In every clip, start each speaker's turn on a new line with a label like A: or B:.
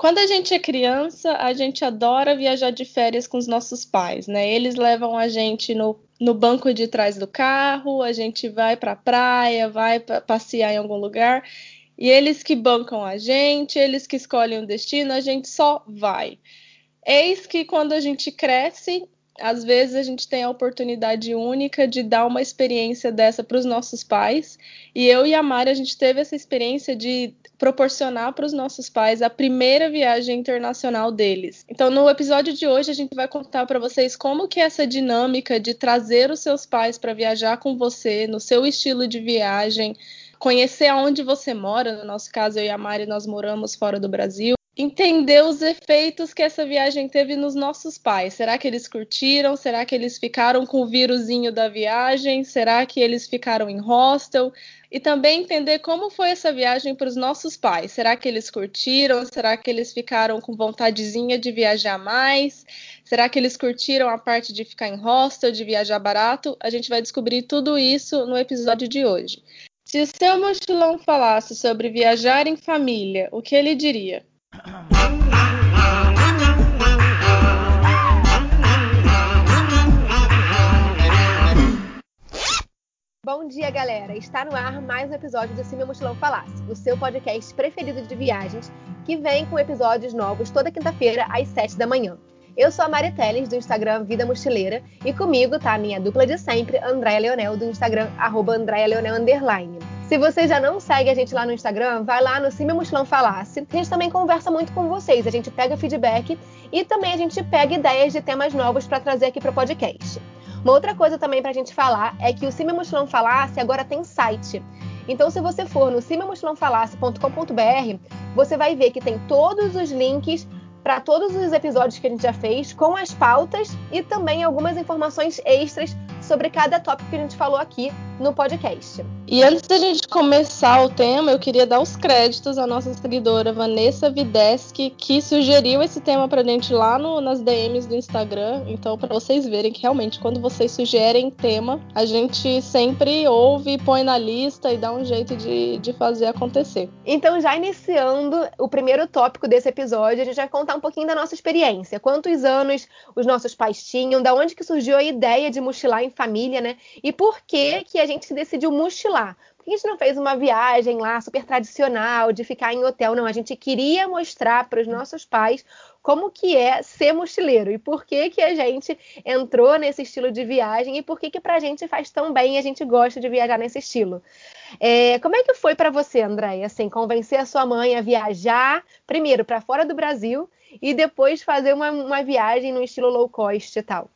A: Quando a gente é criança, a gente adora viajar de férias com os nossos pais, né? Eles levam a gente no, no banco de trás do carro, a gente vai para a praia, vai pra passear em algum lugar, e eles que bancam a gente, eles que escolhem o destino, a gente só vai. Eis que quando a gente cresce, às vezes a gente tem a oportunidade única de dar uma experiência dessa para os nossos pais. E eu e a Mari, a gente teve essa experiência de proporcionar para os nossos pais a primeira viagem internacional deles. Então, no episódio de hoje, a gente vai contar para vocês como que é essa dinâmica de trazer os seus pais para viajar com você, no seu estilo de viagem, conhecer aonde você mora. No nosso caso, eu e a Mari, nós moramos fora do Brasil entender os efeitos que essa viagem teve nos nossos pais. Será que eles curtiram? Será que eles ficaram com o vírusinho da viagem? Será que eles ficaram em hostel? E também entender como foi essa viagem para os nossos pais. Será que eles curtiram? Será que eles ficaram com vontadezinha de viajar mais? Será que eles curtiram a parte de ficar em hostel, de viajar barato? A gente vai descobrir tudo isso no episódio de hoje. Se o seu mochilão falasse sobre viajar em família, o que ele diria?
B: Bom dia, galera! Está no ar mais um episódio do Cime Mochilão Falasse, o seu podcast preferido de viagens, que vem com episódios novos toda quinta-feira às 7 da manhã. Eu sou a Mari Teles, do Instagram Vida Mochileira, e comigo tá a minha dupla de sempre, Andréia Leonel, do Instagram, arroba Leonel, underline. Se você já não segue a gente lá no Instagram, vai lá no Cime Mochilão Falasse. A gente também conversa muito com vocês, a gente pega feedback e também a gente pega ideias de temas novos para trazer aqui para o podcast. Uma outra coisa também para a gente falar é que o Cime Mochilão Falasse agora tem site. Então, se você for no cimemochilãofalasse.com.br, você vai ver que tem todos os links para todos os episódios que a gente já fez, com as pautas e também algumas informações extras sobre cada tópico que a gente falou aqui no podcast.
A: E antes da gente começar o tema, eu queria dar os créditos à nossa seguidora Vanessa Videski, que sugeriu esse tema pra gente lá no, nas DMs do Instagram. Então, para vocês verem que realmente, quando vocês sugerem tema, a gente sempre ouve, põe na lista e dá um jeito de, de fazer acontecer.
B: Então, já iniciando o primeiro tópico desse episódio, a gente vai contar um pouquinho da nossa experiência. Quantos anos os nossos pais tinham, da onde que surgiu a ideia de mochilar em família, né? E por que que a gente decidiu mochilar? Por que a gente não fez uma viagem lá super tradicional de ficar em hotel? Não, a gente queria mostrar para os nossos pais como que é ser mochileiro e por que que a gente entrou nesse estilo de viagem e por que que para a gente faz tão bem e a gente gosta de viajar nesse estilo. É, como é que foi para você, André? Assim, convencer a sua mãe a viajar primeiro para fora do Brasil e depois fazer uma, uma viagem no estilo low cost e tal?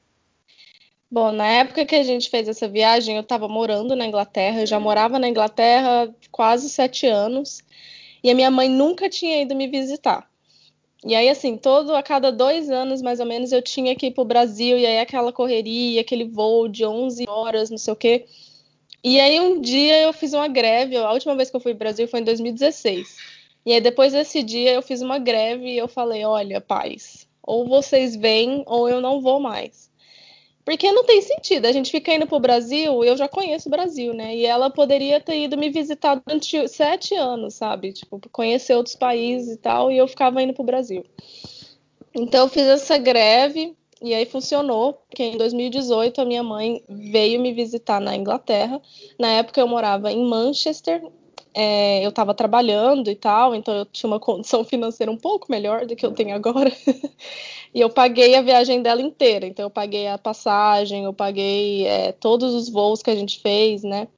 A: Bom, na época que a gente fez essa viagem, eu estava morando na Inglaterra, eu já morava na Inglaterra quase sete anos, e a minha mãe nunca tinha ido me visitar. E aí, assim, todo a cada dois anos, mais ou menos, eu tinha que ir para o Brasil, e aí aquela correria, aquele voo de 11 horas, não sei o quê. E aí um dia eu fiz uma greve, a última vez que eu fui para o Brasil foi em 2016. E aí depois desse dia eu fiz uma greve e eu falei, olha, pais, ou vocês vêm ou eu não vou mais. Porque não tem sentido. A gente fica indo pro Brasil, eu já conheço o Brasil, né? E ela poderia ter ido me visitar durante sete anos, sabe? Tipo, conhecer outros países e tal, e eu ficava indo pro Brasil. Então eu fiz essa greve e aí funcionou, porque em 2018 a minha mãe veio me visitar na Inglaterra. Na época eu morava em Manchester, é, eu estava trabalhando e tal, então eu tinha uma condição financeira um pouco melhor do que eu tenho agora. e eu paguei a viagem dela inteira. Então eu paguei a passagem, eu paguei é, todos os voos que a gente fez, né?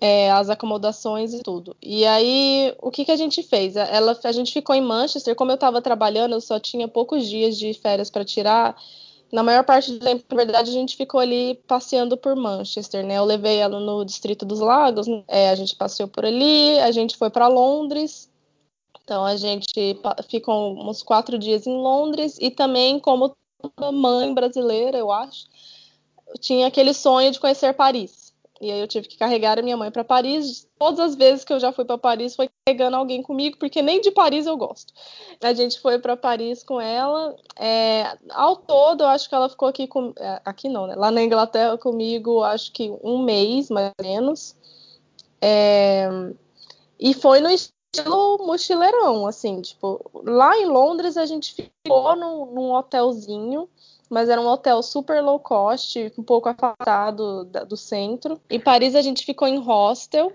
A: É, as acomodações e tudo. E aí, o que, que a gente fez? Ela, a gente ficou em Manchester, como eu estava trabalhando, eu só tinha poucos dias de férias para tirar na maior parte do tempo, na verdade, a gente ficou ali passeando por Manchester, né? Eu levei ela no Distrito dos Lagos, é, a gente passeou por ali, a gente foi para Londres. Então a gente ficou uns quatro dias em Londres e também, como toda mãe brasileira, eu acho, tinha aquele sonho de conhecer Paris. E aí eu tive que carregar a minha mãe para Paris. Todas as vezes que eu já fui para Paris foi pegando alguém comigo, porque nem de Paris eu gosto. A gente foi para Paris com ela. É, ao todo, eu acho que ela ficou aqui com, é, aqui não, né? Lá na Inglaterra comigo, acho que um mês mais ou menos. É, e foi no estilo mochileirão, assim, tipo, lá em Londres a gente ficou num, num hotelzinho, mas era um hotel super low cost, um pouco afastado do centro. Em Paris a gente ficou em hostel,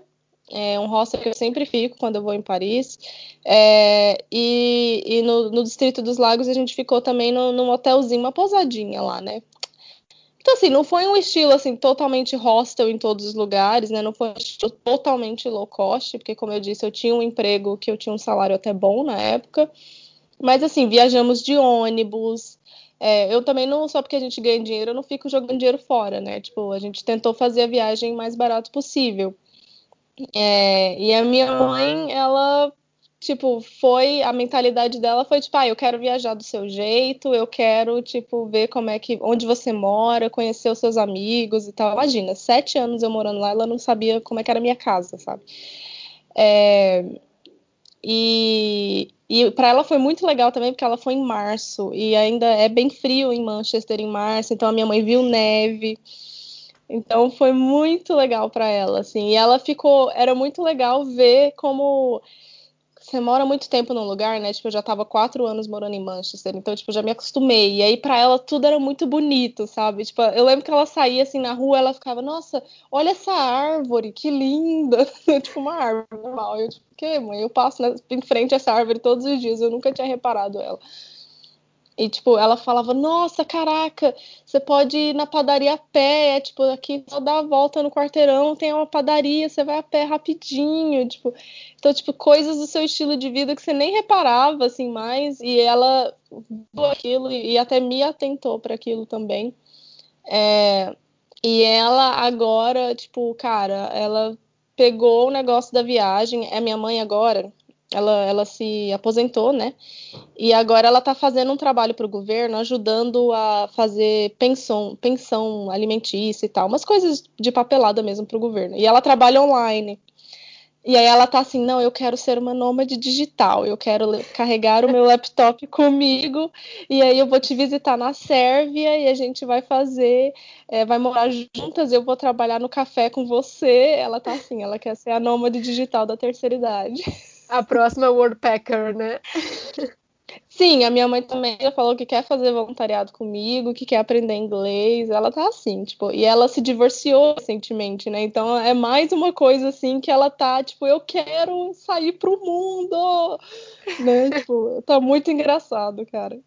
A: é um hostel que eu sempre fico quando eu vou em Paris. É, e, e no, no, Distrito dos Lagos a gente ficou também no, num hotelzinho, uma pousadinha lá, né? Então, assim, não foi um estilo, assim, totalmente hostel em todos os lugares, né? Não foi um estilo totalmente low cost, porque, como eu disse, eu tinha um emprego que eu tinha um salário até bom na época. Mas, assim, viajamos de ônibus. É, eu também não, só porque a gente ganha dinheiro, eu não fico jogando dinheiro fora, né? Tipo, a gente tentou fazer a viagem mais barato possível. É, e a minha mãe, ela tipo, foi a mentalidade dela foi tipo, ah, eu quero viajar do seu jeito, eu quero tipo ver como é que onde você mora, conhecer os seus amigos e tal. Imagina, sete anos eu morando lá, ela não sabia como é que era a minha casa, sabe? É, e, e para ela foi muito legal também porque ela foi em março e ainda é bem frio em Manchester em março, então a minha mãe viu neve. Então foi muito legal para ela, assim. E ela ficou, era muito legal ver como você mora muito tempo num lugar, né? Tipo, eu já tava quatro anos morando em Manchester, então, tipo, eu já me acostumei. E aí, pra ela, tudo era muito bonito, sabe? Tipo, eu lembro que ela saía assim na rua, ela ficava, nossa, olha essa árvore, que linda. tipo, uma árvore normal. Eu, tipo, que, mãe? Eu passo em frente a essa árvore todos os dias, eu nunca tinha reparado ela. E, tipo, ela falava, nossa, caraca, você pode ir na padaria a pé, é, tipo, aqui só dá a volta no quarteirão, tem uma padaria, você vai a pé rapidinho, tipo. Então, tipo, coisas do seu estilo de vida que você nem reparava, assim, mais, e ela viu aquilo e, até me atentou para aquilo também. É, e ela agora, tipo, cara, ela pegou o negócio da viagem, é minha mãe agora, ela, ela se aposentou, né? E agora ela está fazendo um trabalho para o governo, ajudando a fazer pensão, pensão alimentícia e tal, umas coisas de papelada mesmo para o governo. E ela trabalha online. E aí ela tá assim, não, eu quero ser uma nômade digital, eu quero carregar o meu laptop comigo, e aí eu vou te visitar na Sérvia e a gente vai fazer, é, vai morar juntas, eu vou trabalhar no café com você. Ela tá assim, ela quer ser a nômade digital da terceira idade.
B: A próxima Worldpacker, né?
A: Sim, a minha mãe também falou que quer fazer voluntariado comigo, que quer aprender inglês. Ela tá assim, tipo, e ela se divorciou recentemente, né? Então é mais uma coisa assim que ela tá, tipo, eu quero sair pro mundo, né? tipo, tá muito engraçado, cara.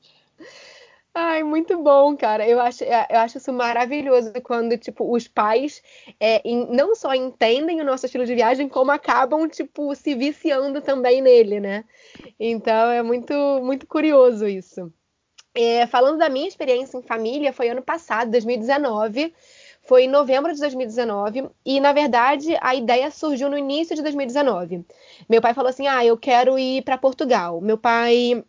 B: Ai, muito bom, cara. Eu acho, é, eu acho isso maravilhoso quando, tipo, os pais é, em, não só entendem o nosso estilo de viagem, como acabam, tipo, se viciando também nele, né? Então é muito, muito curioso isso. É, falando da minha experiência em família, foi ano passado, 2019. Foi em novembro de 2019 e, na verdade, a ideia surgiu no início de 2019. Meu pai falou assim: Ah, eu quero ir para Portugal. Meu pai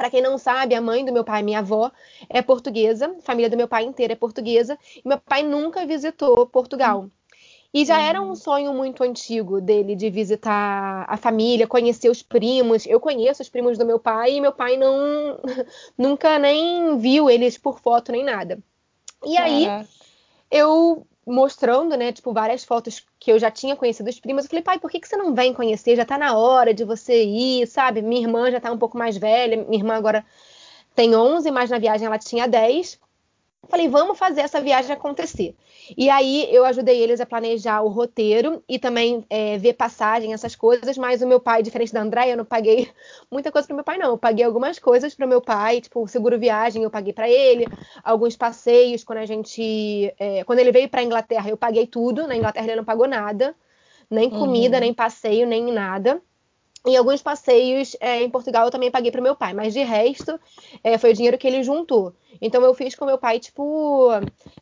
B: para quem não sabe, a mãe do meu pai, minha avó, é portuguesa, a família do meu pai inteira é portuguesa, e meu pai nunca visitou Portugal. E já era um hum. sonho muito antigo dele de visitar a família, conhecer os primos. Eu conheço os primos do meu pai e meu pai não nunca nem viu eles por foto nem nada. E aí eu mostrando, né, tipo, várias fotos que eu já tinha conhecido os primos. Eu falei, pai, por que, que você não vem conhecer? Já tá na hora de você ir, sabe? Minha irmã já tá um pouco mais velha, minha irmã agora tem 11, mas na viagem ela tinha 10. Falei, vamos fazer essa viagem acontecer. E aí eu ajudei eles a planejar o roteiro e também é, ver passagem, essas coisas. Mas o meu pai, diferente da Andréia, eu não paguei muita coisa para meu pai, não. Eu paguei algumas coisas para meu pai, tipo seguro viagem, eu paguei para ele. Alguns passeios quando a gente, é, quando ele veio para Inglaterra, eu paguei tudo. Na Inglaterra ele não pagou nada, nem comida, uhum. nem passeio, nem nada. E alguns passeios é, em Portugal eu também paguei para meu pai, mas de resto é, foi o dinheiro que ele juntou. Então eu fiz com meu pai, tipo,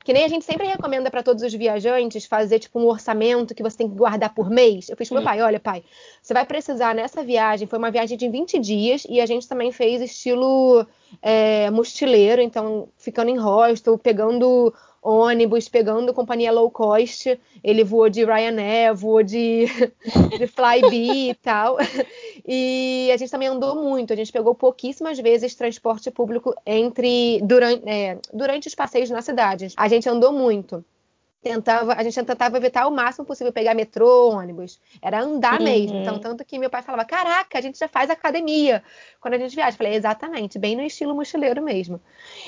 B: que nem a gente sempre recomenda para todos os viajantes fazer tipo um orçamento que você tem que guardar por mês. Eu fiz com meu pai, olha, pai, você vai precisar nessa viagem, foi uma viagem de 20 dias e a gente também fez estilo é, mochileiro, então ficando em hostel, pegando ônibus, pegando companhia low cost. Ele voou de Ryanair, voou de, de Flybe e tal. E a gente também andou muito. A gente pegou pouquíssimas vezes transporte público entre durante, é, durante os passeios na cidade. A gente andou muito. tentava, a gente tentava evitar o máximo possível pegar metrô, ônibus. Era andar uhum. mesmo. Então, tanto que meu pai falava: Caraca, a gente já faz academia quando a gente viaja. Eu falei, exatamente, bem no estilo mochileiro mesmo.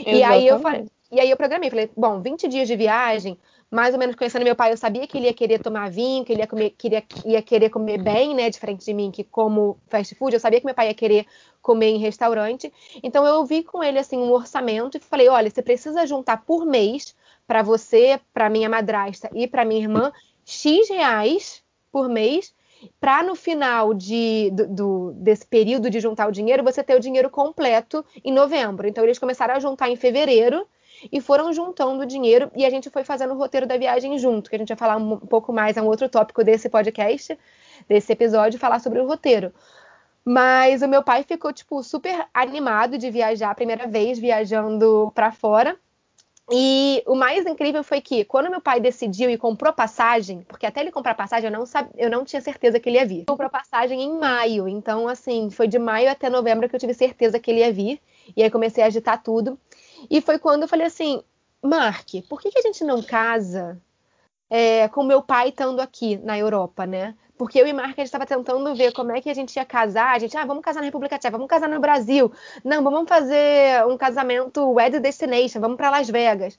B: E aí eu falei, e aí eu programei, falei, bom, 20 dias de viagem, mais ou menos conhecendo meu pai, eu sabia que ele ia querer tomar vinho, que ele ia, comer, queria, ia querer comer bem, né? Diferente de mim, que como fast food, eu sabia que meu pai ia querer comer em restaurante. Então eu vi com ele assim um orçamento e falei: olha, você precisa juntar por mês para você, para minha madrasta e para minha irmã X reais por mês, para no final de, do, do, desse período de juntar o dinheiro, você ter o dinheiro completo em novembro. Então eles começaram a juntar em fevereiro e foram juntando dinheiro e a gente foi fazendo o roteiro da viagem junto, que a gente vai falar um pouco mais, é um outro tópico desse podcast, desse episódio, falar sobre o roteiro. Mas o meu pai ficou, tipo, super animado de viajar a primeira vez, viajando para fora. E o mais incrível foi que, quando meu pai decidiu e comprou passagem, porque até ele comprar passagem eu não, sabia, eu não tinha certeza que ele ia vir. Comprou passagem em maio, então, assim, foi de maio até novembro que eu tive certeza que ele ia vir. E aí comecei a agitar tudo. E foi quando eu falei assim: Mark, por que, que a gente não casa é, com meu pai estando aqui na Europa, né? Porque eu e Mark, a gente estava tentando ver como é que a gente ia casar. A gente, ah, vamos casar na República Tcheca, vamos casar no Brasil. Não, vamos fazer um casamento Wed Destination, vamos para Las Vegas.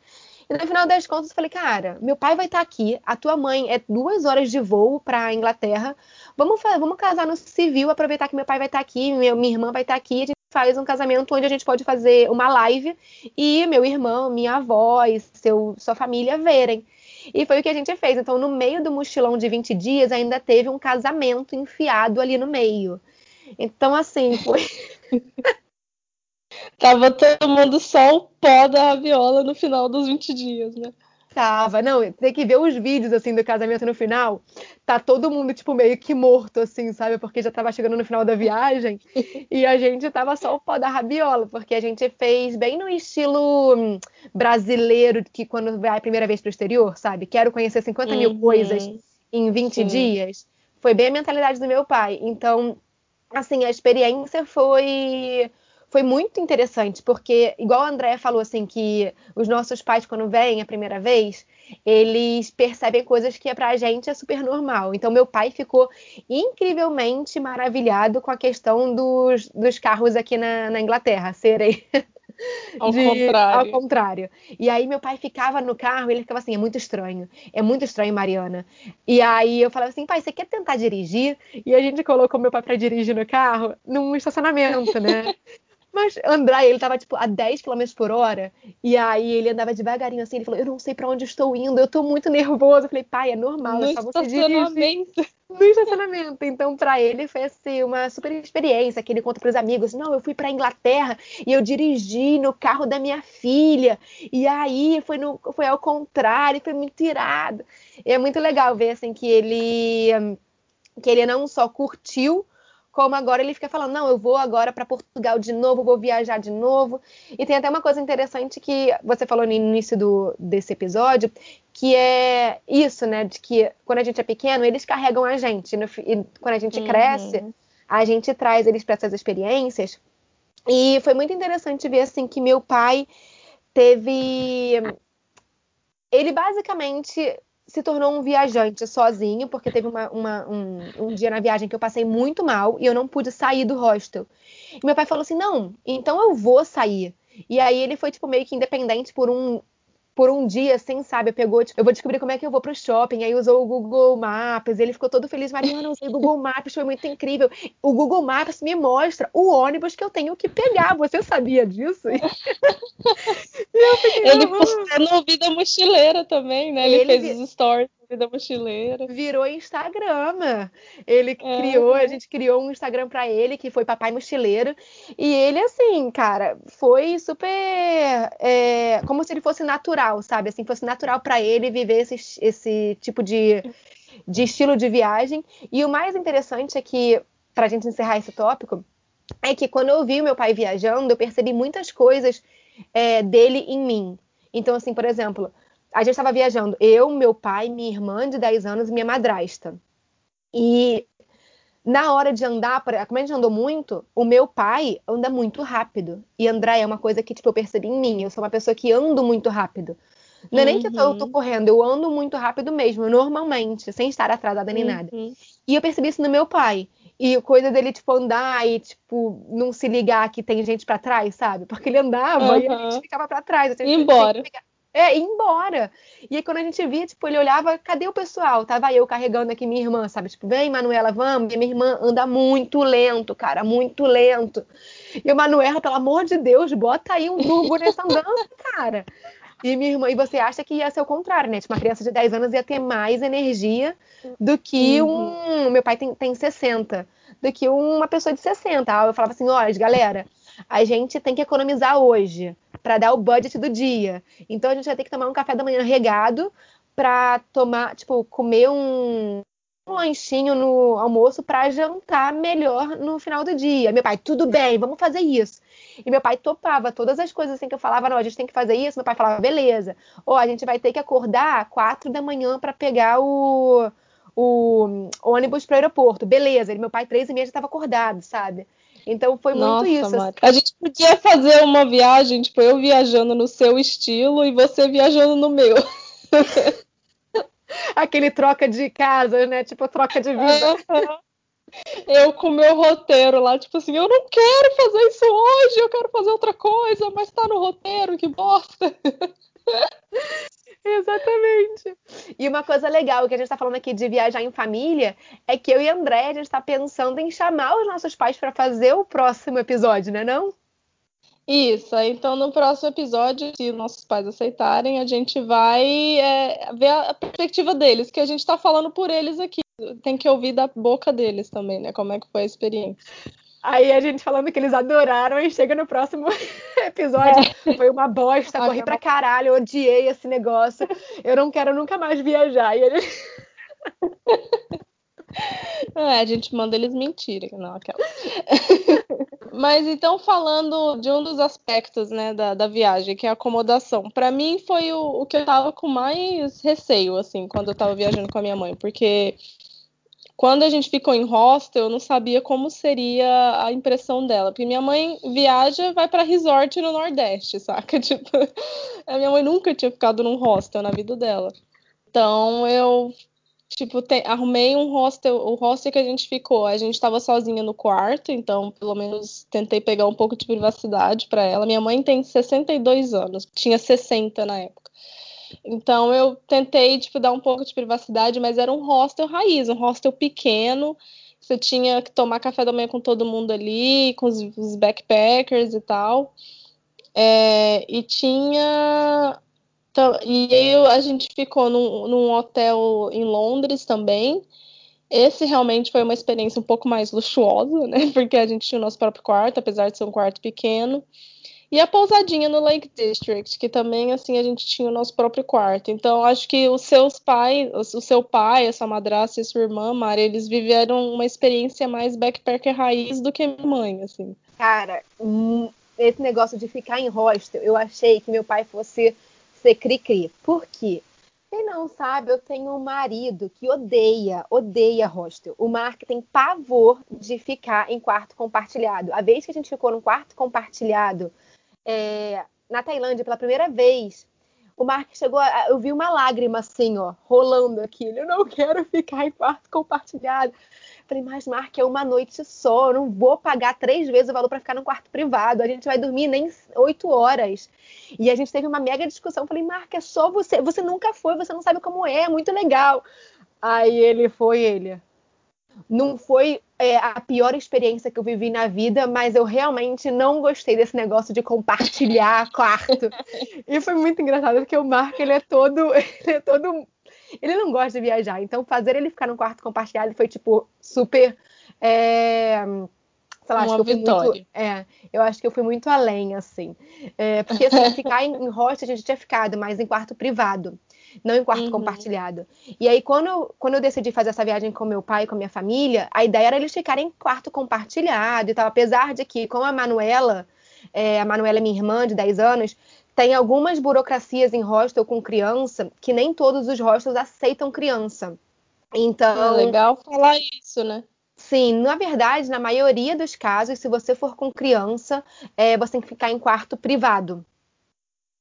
B: E no final das contas, eu falei, cara, meu pai vai estar tá aqui, a tua mãe é duas horas de voo para Inglaterra. Vamos, vamos casar no civil, aproveitar que meu pai vai estar tá aqui, minha, minha irmã vai estar tá aqui. Faz um casamento onde a gente pode fazer uma live e meu irmão, minha avó e seu, sua família verem. E foi o que a gente fez. Então, no meio do mochilão de 20 dias, ainda teve um casamento enfiado ali no meio. Então, assim, foi.
A: Tava tomando só o pó da raviola no final dos 20 dias, né?
B: Tava, não, tem que ver os vídeos, assim, do casamento no final. Tá todo mundo, tipo, meio que morto, assim, sabe? Porque já tava chegando no final da viagem. e a gente tava só o pó da rabiola, porque a gente fez bem no estilo hum, brasileiro, que quando vai a primeira vez pro exterior, sabe? Quero conhecer 50 uhum. mil coisas em 20 Sim. dias. Foi bem a mentalidade do meu pai. Então, assim, a experiência foi foi muito interessante, porque, igual a Andréia falou, assim, que os nossos pais, quando vêm a primeira vez, eles percebem coisas que pra gente é super normal. Então, meu pai ficou incrivelmente maravilhado com a questão dos, dos carros aqui na, na Inglaterra serem.
A: Ao, de, contrário.
B: ao contrário. E aí meu pai ficava no carro e ele ficava assim, é muito estranho, é muito estranho, Mariana. E aí eu falava assim, pai, você quer tentar dirigir? E a gente colocou meu pai para dirigir no carro num estacionamento, né? Mas André, ele tava, tipo, a 10 km por hora. E aí ele andava devagarinho assim. Ele falou: Eu não sei para onde estou indo, eu tô muito nervoso. Eu falei: Pai, é normal, no é só você dirigir. No estacionamento. Então, para ele foi assim, uma super experiência. Que ele conta pros amigos: Não, eu fui pra Inglaterra e eu dirigi no carro da minha filha. E aí foi, no, foi ao contrário, foi muito irado. E é muito legal ver, assim, que ele. Que ele não só curtiu como agora ele fica falando, não, eu vou agora para Portugal de novo, vou viajar de novo. E tem até uma coisa interessante que você falou no início do, desse episódio, que é isso, né, de que quando a gente é pequeno, eles carregam a gente, no, e quando a gente uhum. cresce, a gente traz eles para essas experiências. E foi muito interessante ver assim que meu pai teve ele basicamente se tornou um viajante sozinho, porque teve uma, uma, um, um, dia na viagem que eu passei muito mal e eu não pude sair do hostel. E meu pai falou assim: não, então eu vou sair. E aí ele foi, tipo, meio que independente por um, por um dia, assim, sabe? Pegou, tipo, eu vou descobrir como é que eu vou pro shopping. Aí usou o Google Maps, ele ficou todo feliz. Mariana, usei o Google Maps, foi muito incrível. O Google Maps me mostra o ônibus que eu tenho que pegar. Você sabia disso?
A: ele postou no Vida Mochileira também, né? Ele, ele fez os stories Vida Mochileira.
B: Virou Instagram. Ele é. criou, a gente criou um Instagram para ele, que foi Papai Mochileiro. E ele, assim, cara, foi super. É, como se ele fosse natural, sabe? Assim, fosse natural para ele viver esse, esse tipo de, de estilo de viagem. E o mais interessante é que, pra gente encerrar esse tópico, é que quando eu vi meu pai viajando, eu percebi muitas coisas é, dele em mim. Então, assim, por exemplo, a gente estava viajando, eu, meu pai, minha irmã de 10 anos e minha madrasta. E na hora de andar, como a gente andou muito, o meu pai anda muito rápido. E André é uma coisa que tipo, eu percebi em mim. Eu sou uma pessoa que ando muito rápido. Não é nem que eu tô, eu tô, correndo, eu ando muito rápido mesmo, normalmente, sem estar atrasada nem
A: uhum.
B: nada. E eu percebi isso no meu pai. E coisa dele, tipo, andar e, tipo, não se ligar que tem gente para trás, sabe? Porque ele andava
A: uhum.
B: e a gente ficava para trás.
A: E embora.
B: É, ir embora. E aí, quando a gente via, tipo, ele olhava, cadê o pessoal? Tava eu carregando aqui minha irmã, sabe? Tipo, vem, Manuela, vamos. E minha irmã anda muito lento, cara, muito lento. E o Manuela, pelo amor de Deus, bota aí um turbo nessa andança, cara. E minha irmã, e você acha que ia ser o contrário, né? Tipo, uma criança de 10 anos ia ter mais energia do que uhum. um. Meu pai tem, tem 60, do que uma pessoa de 60. Eu falava assim: olha, galera, a gente tem que economizar hoje para dar o budget do dia. Então a gente vai ter que tomar um café da manhã regado para tomar, tipo, comer um, um lanchinho no almoço para jantar melhor no final do dia. Meu pai, tudo bem, vamos fazer isso. E meu pai topava todas as coisas assim que eu falava, não, a gente tem que fazer isso. Meu pai falava, beleza. Ou a gente vai ter que acordar quatro da manhã para pegar o, o ônibus para o aeroporto. Beleza. E meu pai, três e meia, já estava acordado, sabe? Então foi
A: Nossa,
B: muito isso.
A: Assim. A gente podia fazer uma viagem, tipo, eu viajando no seu estilo e você viajando no meu.
B: Aquele troca de casa, né? Tipo, troca de vida.
A: Eu com meu roteiro lá, tipo assim, eu não quero fazer isso hoje, eu quero fazer outra coisa, mas tá no roteiro, que bosta.
B: Exatamente. E uma coisa legal que a gente está falando aqui de viajar em família é que eu e André a gente está pensando em chamar os nossos pais para fazer o próximo episódio, né não?
A: Isso, então no próximo episódio, se nossos pais aceitarem, a gente vai é, ver a perspectiva deles, que a gente está falando por eles aqui. Tem que ouvir da boca deles também, né? Como é que foi a experiência.
B: Aí a gente falando que eles adoraram e chega no próximo episódio. É. Foi uma bosta, corri é pra caralho, odiei esse negócio. Eu não quero nunca mais viajar. E ele...
A: É, a gente manda eles mentirem, não aquela. Mas então, falando de um dos aspectos né, da, da viagem, que é a acomodação, para mim foi o, o, que eu tava com mais receio, assim, quando eu tava viajando com a minha mãe, porque quando a gente ficou em hostel, eu não sabia como seria a impressão dela. Porque minha mãe viaja, vai para resort no Nordeste, saca? Tipo, a minha mãe nunca tinha ficado num hostel na vida dela. Então eu, tipo, te, arrumei um hostel, o hostel que a gente ficou, a gente estava sozinha no quarto, então pelo menos tentei pegar um pouco de privacidade para ela. Minha mãe tem 62 anos, tinha 60 na época. Então eu tentei tipo dar um pouco de privacidade, mas era um hostel raiz, um hostel pequeno. Você tinha que tomar café da manhã com todo mundo ali, com os, os backpackers e tal. É, e tinha e aí a gente ficou num, num, hotel em Londres também. Esse realmente foi uma experiência um pouco mais luxuosa, né? Porque a gente tinha o nosso próprio quarto, apesar de ser um quarto pequeno. E a pousadinha no Lake District, que também assim a gente tinha o nosso próprio quarto. Então acho que os seus pais, o seu pai, a sua madrasta e a sua irmã, Mari, eles viveram uma experiência mais backpacker raiz do que minha mãe, assim.
B: Cara, hum, esse negócio de ficar em hostel, eu achei que meu pai fosse ser cri-cri. Por quê? Quem não sabe, eu tenho um marido que odeia, odeia hostel. O Mark tem pavor de ficar em quarto compartilhado. A vez que a gente ficou num quarto compartilhado, é, na Tailândia pela primeira vez, o Mark chegou a, eu vi uma lágrima assim, ó, rolando aqui. Ele, eu não quero ficar em quarto compartilhado. falei, mas Mark, é uma noite só, eu não vou pagar três vezes o valor para ficar no quarto privado. A gente vai dormir nem oito horas. E a gente teve uma mega discussão. falei, Mark, é só você, você nunca foi, você não sabe como é, é muito legal. Aí ele foi ele. Não foi é, a pior experiência que eu vivi na vida, mas eu realmente não gostei desse negócio de compartilhar quarto. e foi muito engraçado, porque o Marco, ele é todo. Ele é todo. Ele não gosta de viajar, então fazer ele ficar num quarto compartilhado foi, tipo, super. É, sei lá,
A: Uma
B: acho que eu fui
A: vitória.
B: muito. É, eu acho que eu fui muito além, assim. É, porque assim, ficar em, em hostel a gente tinha ficado, mas em quarto privado não em quarto uhum. compartilhado. E aí, quando, quando eu decidi fazer essa viagem com meu pai e com a minha família, a ideia era eles ficarem em quarto compartilhado e tal. Apesar de que, com a Manuela, é, a Manuela é minha irmã de 10 anos, tem algumas burocracias em hostel com criança que nem todos os hostels aceitam criança. Então.
A: É legal falar isso, né?
B: Sim, na verdade, na maioria dos casos, se você for com criança, é, você tem que ficar em quarto privado.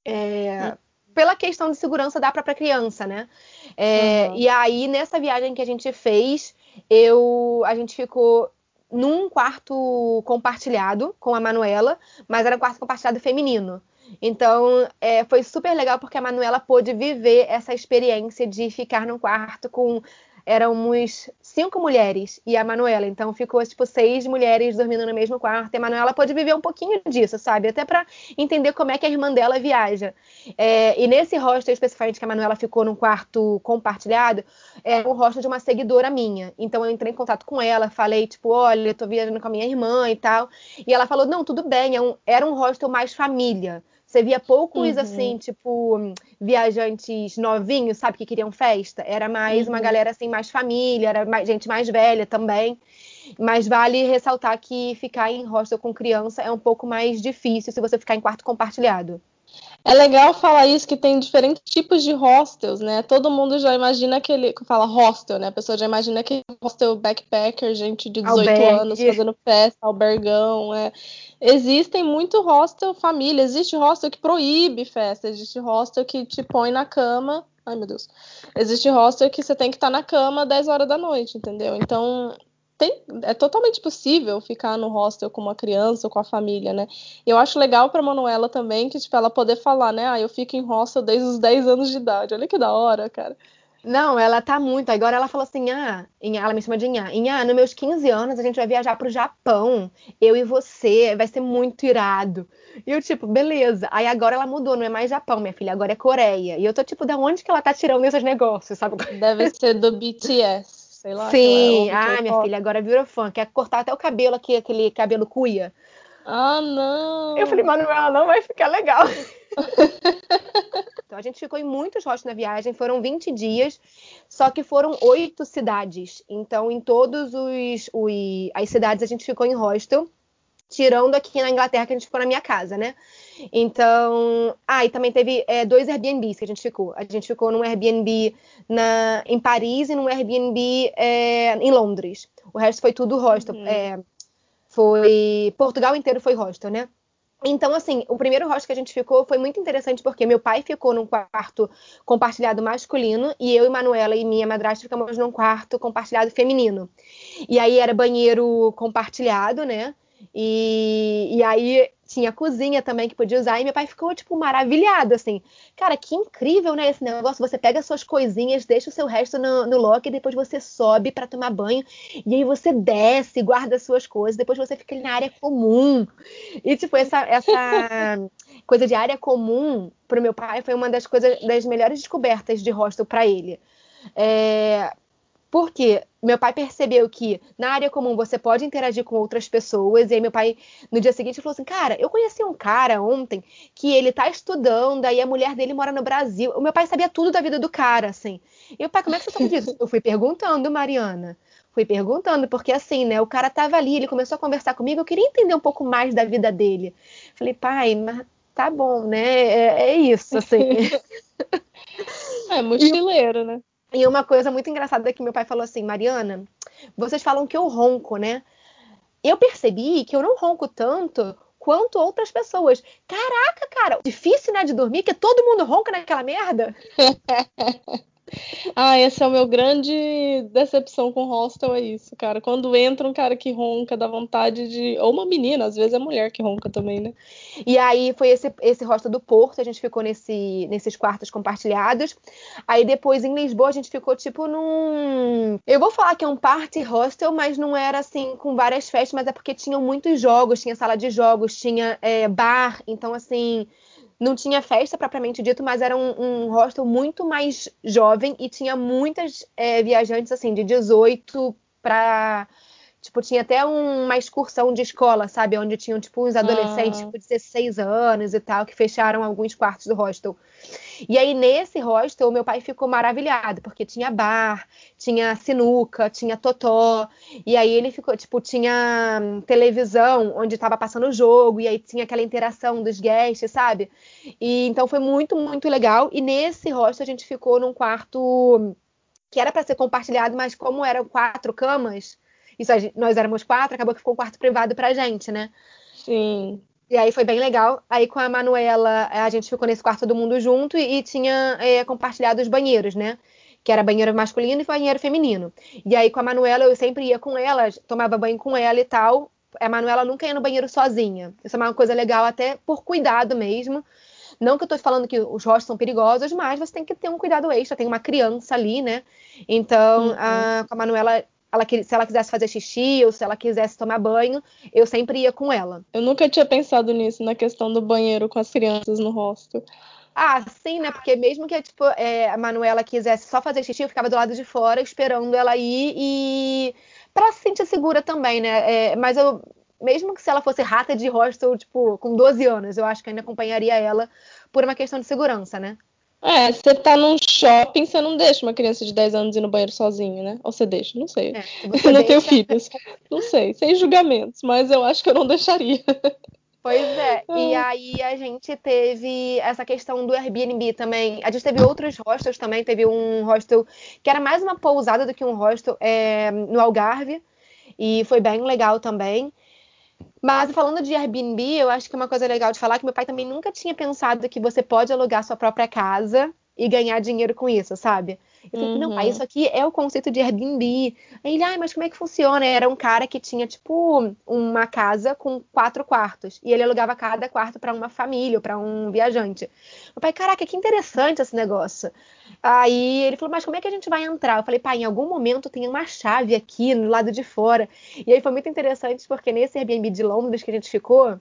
B: É, pela questão de segurança da própria criança, né? É, uhum. E aí, nessa viagem que a gente fez, eu, a gente ficou num quarto compartilhado com a Manuela, mas era um quarto compartilhado feminino. Então, é, foi super legal porque a Manuela pôde viver essa experiência de ficar num quarto com éramos cinco mulheres e a Manuela. Então ficou tipo seis mulheres dormindo no mesmo quarto. E a Manuela pôde viver um pouquinho disso, sabe? Até para entender como é que a irmã dela viaja. É, e nesse hostel especificamente que a Manuela ficou num quarto compartilhado, é um hostel de uma seguidora minha. Então eu entrei em contato com ela, falei tipo, olha, eu tô viajando com a minha irmã e tal. E ela falou, não, tudo bem, é um, era um hostel mais família. Você via poucos, uhum. assim, tipo, viajantes novinhos, sabe, que queriam festa. Era mais uhum. uma galera, assim, mais família, era mais, gente mais velha também. Mas vale ressaltar que ficar em hostel com criança é um pouco mais difícil se você ficar em quarto compartilhado.
A: É legal falar isso que tem diferentes tipos de hostels, né? Todo mundo já imagina aquele. Fala hostel, né? A pessoa já imagina aquele hostel backpacker, gente de 18 Albergue. anos fazendo festa, albergão. É. Existem muito hostel família. Existe hostel que proíbe festa, existe hostel que te põe na cama. Ai, meu Deus. Existe hostel que você tem que estar na cama 10 horas da noite, entendeu? Então, tem, é totalmente possível ficar no hostel com uma criança ou com a família, né? Eu acho legal para Manuela também que tipo ela poder falar, né? Ah, eu fico em hostel desde os 10 anos de idade. Olha que da hora, cara.
B: Não, ela tá muito. Agora ela falou assim: ah, ela me chama de Inha. Inha, nos meus 15 anos a gente vai viajar pro Japão. Eu e você. Vai ser muito irado. E eu, tipo, beleza. Aí agora ela mudou, não é mais Japão, minha filha, agora é Coreia. E eu tô, tipo, da onde que ela tá tirando esses negócios, sabe?
A: Deve ser do BTS sei lá.
B: Sim, ah, minha filha, agora virou fã. Quer cortar até o cabelo aqui, aquele cabelo cuia.
A: Ah, não!
B: Eu falei, Manuela, não vai ficar legal. então a gente ficou em muitos hostels na viagem, foram 20 dias, só que foram oito cidades. Então, em todos os, os as cidades a gente ficou em hostel tirando aqui na Inglaterra que a gente ficou na minha casa, né? Então, ah, e também teve é, dois Airbnbs que a gente ficou. A gente ficou num Airbnb na, em Paris e num Airbnb é, em Londres. O resto foi tudo hostel. Uhum. É, foi Portugal inteiro foi hostel, né? Então, assim, o primeiro hostel que a gente ficou foi muito interessante porque meu pai ficou num quarto compartilhado masculino e eu e Manuela e minha madrasta ficamos num quarto compartilhado feminino. E aí era banheiro compartilhado, né? E, e aí tinha cozinha também que podia usar. E meu pai ficou, tipo, maravilhado, assim. Cara, que incrível, né? Esse negócio. Você pega suas coisinhas, deixa o seu resto no, no locker, depois você sobe para tomar banho. E aí você desce, guarda as suas coisas. Depois você fica na área comum. E, tipo, essa, essa coisa de área comum, pro meu pai, foi uma das coisas, das melhores descobertas de hostel para ele. É, porque meu pai percebeu que na área comum você pode interagir com outras pessoas. E aí meu pai, no dia seguinte, falou assim: Cara, eu conheci um cara ontem que ele tá estudando, aí a mulher dele mora no Brasil. O meu pai sabia tudo da vida do cara, assim. E o pai, como é que você sabe disso? Eu fui perguntando, Mariana. Fui perguntando, porque assim, né? O cara tava ali, ele começou a conversar comigo, eu queria entender um pouco mais da vida dele. Falei, pai, mas tá bom, né? É, é isso, assim.
A: é mochileiro, né?
B: E uma coisa muito engraçada é que meu pai falou assim, Mariana, vocês falam que eu ronco, né? Eu percebi que eu não ronco tanto quanto outras pessoas. Caraca, cara, difícil, né, de dormir, que todo mundo ronca naquela merda.
A: Ah, esse é o meu grande decepção com hostel, é isso, cara. Quando entra um cara que ronca, dá vontade de. Ou uma menina, às vezes é mulher que ronca também, né?
B: E aí foi esse, esse hostel do Porto, a gente ficou nesse, nesses quartos compartilhados. Aí depois em Lisboa a gente ficou tipo num. Eu vou falar que é um party hostel, mas não era assim com várias festas, mas é porque tinham muitos jogos, tinha sala de jogos, tinha é, bar, então assim não tinha festa propriamente dito, mas era um, um hostel muito mais jovem e tinha muitas é, viajantes assim de 18 para Tipo, tinha até um, uma excursão de escola, sabe? Onde tinham, tipo, uns adolescentes, ah. tipo, de 16 anos e tal, que fecharam alguns quartos do hostel. E aí, nesse hostel, meu pai ficou maravilhado, porque tinha bar, tinha sinuca, tinha totó. E aí ele ficou, tipo, tinha televisão onde estava passando o jogo, e aí tinha aquela interação dos guests, sabe? E então foi muito, muito legal. E nesse hostel a gente ficou num quarto que era para ser compartilhado, mas como eram quatro camas, isso, nós éramos quatro, acabou que ficou um quarto privado pra gente, né?
A: Sim.
B: E aí foi bem legal. Aí com a Manuela, a gente ficou nesse quarto todo mundo junto e, e tinha é, compartilhado os banheiros, né? Que era banheiro masculino e banheiro feminino. E aí com a Manuela, eu sempre ia com ela, tomava banho com ela e tal. A Manuela nunca ia no banheiro sozinha. Isso é uma coisa legal, até por cuidado mesmo. Não que eu tô falando que os rostos são perigosos, mas você tem que ter um cuidado extra. Tem uma criança ali, né? Então, uhum. a, com a Manuela, ela, se ela quisesse fazer xixi ou se ela quisesse tomar banho, eu sempre ia com ela.
A: Eu nunca tinha pensado nisso, na questão do banheiro com as crianças no rosto.
B: Ah, sim, né? Porque mesmo que tipo, é, a Manuela quisesse só fazer xixi, eu ficava do lado de fora esperando ela ir e. pra se sentir segura também, né? É, mas eu. Mesmo que se ela fosse rata de hostel, tipo, com 12 anos, eu acho que ainda acompanharia ela por uma questão de segurança, né?
A: É, você tá num shopping, você não deixa uma criança de 10 anos ir no banheiro sozinha, né? Ou você deixa, não sei. É, eu não tenho filhos. Não sei, sem julgamentos, mas eu acho que eu não deixaria.
B: Pois é, e aí a gente teve essa questão do Airbnb também. A gente teve outros hostels também, teve um hostel que era mais uma pousada do que um hostel é, no Algarve, e foi bem legal também. Mas falando de Airbnb, eu acho que uma coisa legal de falar é que meu pai também nunca tinha pensado que você pode alugar sua própria casa e ganhar dinheiro com isso, sabe? Eu falei, uhum. não, pai, isso aqui é o conceito de Airbnb. Aí ele, ai, mas como é que funciona? Era um cara que tinha, tipo, uma casa com quatro quartos. E ele alugava cada quarto para uma família ou para um viajante. Meu pai, caraca, que interessante esse negócio. Aí ele falou, mas como é que a gente vai entrar? Eu falei, pai, em algum momento tem uma chave aqui no lado de fora. E aí foi muito interessante porque nesse Airbnb de Londres que a gente ficou,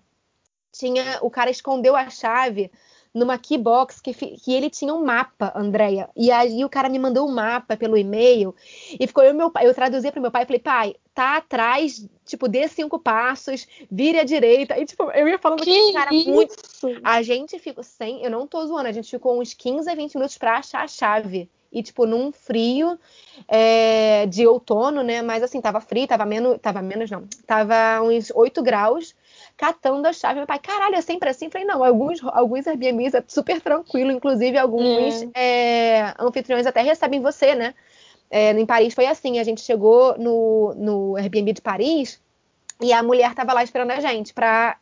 B: tinha o cara escondeu a chave numa keybox que, que ele tinha um mapa, Andréia. E aí o cara me mandou um mapa pelo e-mail e ficou eu meu pai. Eu traduzi para meu pai e falei, pai, tá atrás, tipo, dê cinco passos, vire à direita. E, tipo, eu ia falando
A: que, que
B: cara
A: isso?
B: muito. A gente ficou sem, eu não tô zoando, a gente ficou uns 15 a 20 minutos para achar a chave. E, tipo, num frio é, de outono, né? Mas assim, tava frio, tava menos. Tava menos, não. Tava uns 8 graus catando a chave. Meu pai, caralho, é sempre assim? Falei, não, alguns, alguns Airbnbs é super tranquilo, inclusive alguns é. É, anfitriões até recebem você, né? É, em Paris foi assim, a gente chegou no, no Airbnb de Paris e a mulher tava lá esperando a gente pra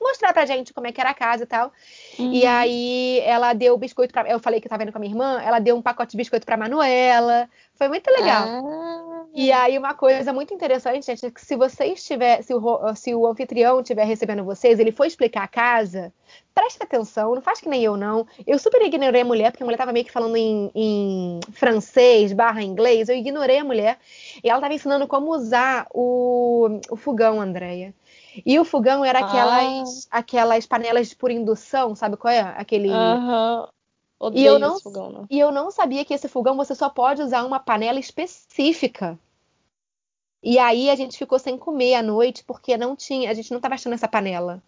B: mostrar pra gente como é que era a casa e tal. Uhum. E aí ela deu biscoito pra. Eu falei que eu tava indo com a minha irmã, ela deu um pacote de biscoito pra Manuela. Foi muito legal. Ah. E aí, uma coisa muito interessante, gente, é que se você estiver, se o, se o anfitrião estiver recebendo vocês, ele for explicar a casa, preste atenção, não faz que nem eu, não. Eu super ignorei a mulher, porque a mulher tava meio que falando em, em francês barra inglês, eu ignorei a mulher. E ela tava ensinando como usar o, o fogão, Andréia. E o fogão era aquelas, ah. aquelas panelas por indução, sabe qual é? Aquele.
A: Aham.
B: E eu, não, fogão, né? e eu não sabia que esse fogão você só pode usar uma panela específica. E aí a gente ficou sem comer à noite porque não tinha, a gente não estava achando essa panela.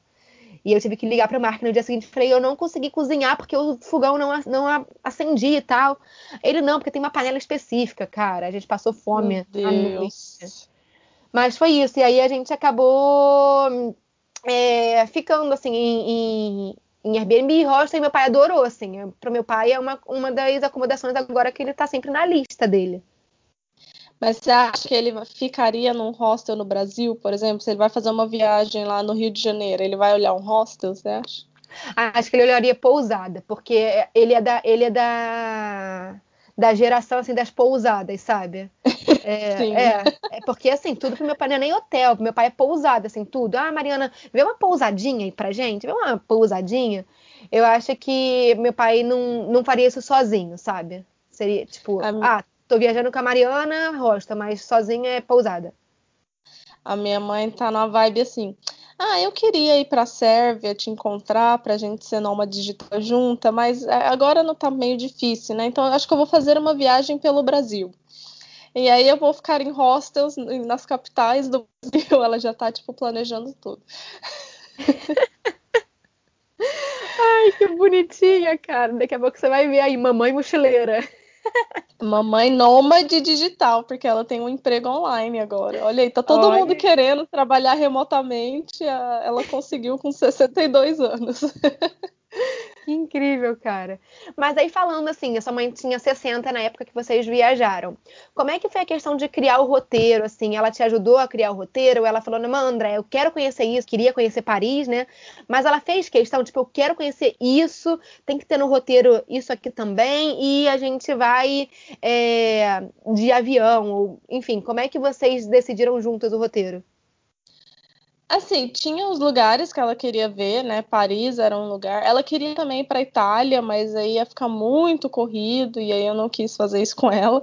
B: E eu tive que ligar para o Mark no dia seguinte e falei, eu não consegui cozinhar porque o fogão não, não acendia e tal. Ele não, porque tem uma panela específica, cara. A gente passou fome
A: à noite.
B: Mas foi isso. E aí a gente acabou é, ficando assim em, em Airbnb hostel e meu pai adorou, assim. Para meu pai é uma, uma das acomodações agora que ele está sempre na lista dele.
A: Mas você acha que ele ficaria num hostel no Brasil, por exemplo? Se ele vai fazer uma viagem lá no Rio de Janeiro, ele vai olhar um hostel, você acha?
B: Acho que ele olharia pousada, porque ele é da, ele é da, da geração assim das pousadas, sabe? É, Sim. é, é porque assim, tudo pro meu pai não é nem hotel, meu pai é pousada, assim, tudo. Ah, Mariana, vê uma pousadinha aí pra gente, vê uma pousadinha. Eu acho que meu pai não, não faria isso sozinho, sabe? Seria tipo, a... ah, tô viajando com a Mariana, rosta, mas sozinha é pousada.
A: A minha mãe tá na vibe assim. Ah, eu queria ir pra Sérvia te encontrar pra gente ser numa digital junta, mas é, agora não tá meio difícil, né? Então acho que eu vou fazer uma viagem pelo Brasil. E aí eu vou ficar em hostels nas capitais do Brasil. Ela já tá, tipo, planejando tudo.
B: Ai, que bonitinha, cara. Daqui a pouco você vai ver aí, mamãe mochileira.
A: Mamãe nômade digital, porque ela tem um emprego online agora. Olha aí, tá todo Olha. mundo querendo trabalhar remotamente. Ela conseguiu com 62 anos.
B: Que incrível, cara. Mas aí falando assim, a sua mãe tinha 60 na época que vocês viajaram. Como é que foi a questão de criar o roteiro, assim? Ela te ajudou a criar o roteiro? Ela falou, não, André, eu quero conhecer isso, queria conhecer Paris, né? Mas ela fez questão, tipo, eu quero conhecer isso, tem que ter no roteiro isso aqui também, e a gente vai é, de avião, ou enfim, como é que vocês decidiram juntas o roteiro?
A: Assim, tinha os lugares que ela queria ver, né? Paris era um lugar. Ela queria também ir para Itália, mas aí ia ficar muito corrido e aí eu não quis fazer isso com ela.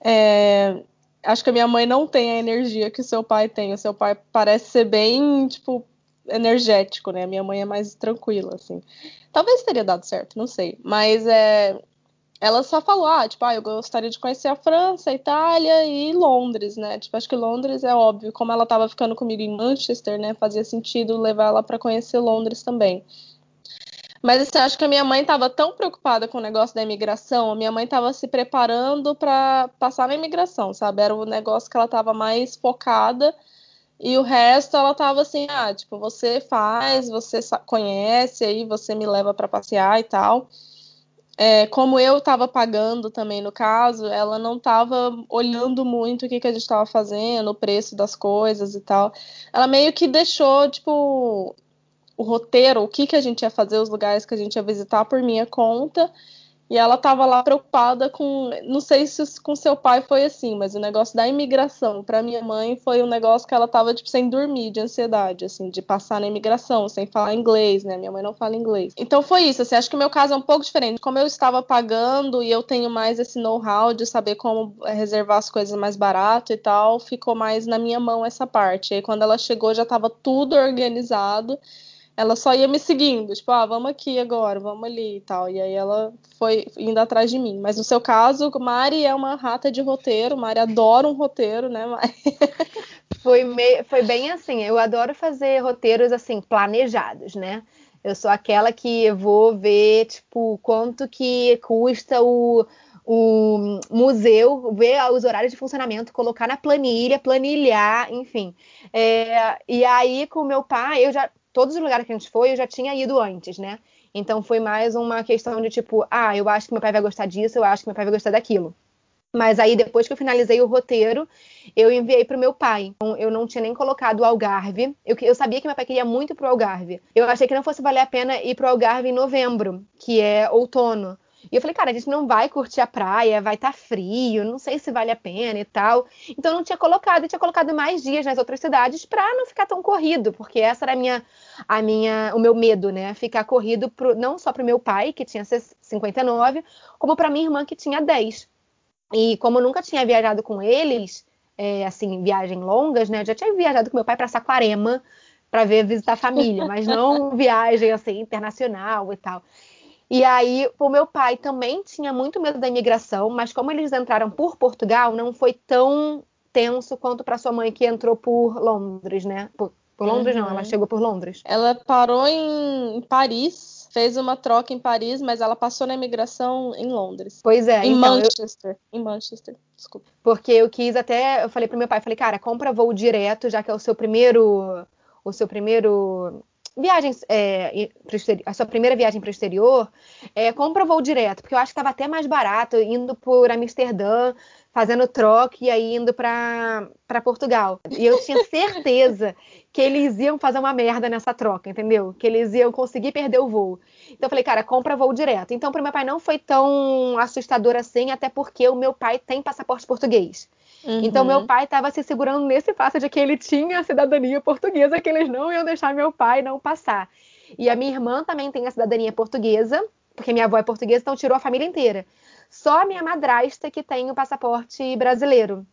A: É... Acho que a minha mãe não tem a energia que o seu pai tem. O seu pai parece ser bem, tipo, energético, né? A minha mãe é mais tranquila, assim. Talvez teria dado certo, não sei. Mas é, ela só falou, ah, tipo, ah, eu gostaria de conhecer a França, a Itália e Londres, né? Tipo, acho que Londres é óbvio, como ela tava ficando comigo em Manchester, né? Fazia sentido levar ela para conhecer Londres também. Mas assim, acho que a minha mãe estava tão preocupada com o negócio da imigração, a minha mãe estava se preparando para passar na imigração, sabe? Era o negócio que ela estava mais focada. E o resto ela tava assim, ah, tipo, você faz, você conhece, aí você me leva para passear e tal é, como eu estava pagando também no caso, ela não estava olhando muito o que, que a gente estava fazendo, o preço das coisas e tal. Ela meio que deixou, tipo, o roteiro, o que, que a gente ia fazer, os lugares que a gente ia visitar por minha conta. E ela estava lá preocupada com. Não sei se com seu pai foi assim, mas o negócio da imigração, para minha mãe, foi um negócio que ela estava tipo, sem dormir, de ansiedade, assim, de passar na imigração, sem falar inglês, né? Minha mãe não fala inglês. Então foi isso, assim, acho que o meu caso é um pouco diferente. Como eu estava pagando e eu tenho mais esse know-how de saber como reservar as coisas mais barato e tal, ficou mais na minha mão essa parte. E aí quando ela chegou já estava tudo organizado ela só ia me seguindo, tipo, ah, vamos aqui agora, vamos ali e tal. E aí ela foi indo atrás de mim. Mas no seu caso, Mari é uma rata de roteiro, Mari adora um roteiro, né, Mari?
B: foi, foi bem assim, eu adoro fazer roteiros assim, planejados, né? Eu sou aquela que vou ver, tipo, quanto que custa o, o museu, ver os horários de funcionamento, colocar na planilha, planilhar, enfim. É, e aí, com meu pai, eu já todos os lugares que a gente foi, eu já tinha ido antes, né? Então foi mais uma questão de tipo, ah, eu acho que meu pai vai gostar disso, eu acho que meu pai vai gostar daquilo. Mas aí, depois que eu finalizei o roteiro, eu enviei para o meu pai. Então, eu não tinha nem colocado o Algarve. Eu, eu sabia que meu pai queria muito para o Algarve. Eu achei que não fosse valer a pena ir para o Algarve em novembro, que é outono. E eu falei, cara, a gente não vai curtir a praia, vai estar tá frio, não sei se vale a pena e tal. Então eu não tinha colocado, eu tinha colocado mais dias nas outras cidades para não ficar tão corrido, porque essa era a minha, a minha, o meu medo, né? Ficar corrido pro, não só para meu pai, que tinha 59, como para minha irmã, que tinha 10. E como eu nunca tinha viajado com eles, é, assim, viagens longas, né? Eu já tinha viajado com meu pai para Saquarema para ver visitar a família, mas não viagem assim internacional e tal. E aí, o meu pai também tinha muito medo da imigração, mas como eles entraram por Portugal, não foi tão tenso quanto para sua mãe que entrou por Londres, né? Por, por Londres uhum. não, ela uhum. chegou por Londres.
A: Ela parou em Paris, fez uma troca em Paris, mas ela passou na imigração em Londres.
B: Pois é,
A: em então, Manchester, eu... em Manchester, desculpa.
B: Porque eu quis até, eu falei pro meu pai, falei, cara, compra voo direto, já que é o seu primeiro o seu primeiro viagens, é, a sua primeira viagem para o exterior, é, compra voo direto, porque eu acho que estava até mais barato indo por Amsterdã, fazendo troca e aí indo para Portugal. E eu tinha certeza que eles iam fazer uma merda nessa troca, entendeu? Que eles iam conseguir perder o voo. Então eu falei, cara, compra voo direto. Então para meu pai não foi tão assustador assim, até porque o meu pai tem passaporte português. Uhum. Então, meu pai estava se segurando nesse fato de que ele tinha a cidadania portuguesa, que eles não iam deixar meu pai não passar. E a minha irmã também tem a cidadania portuguesa, porque minha avó é portuguesa, então tirou a família inteira. Só a minha madrasta que tem o passaporte brasileiro.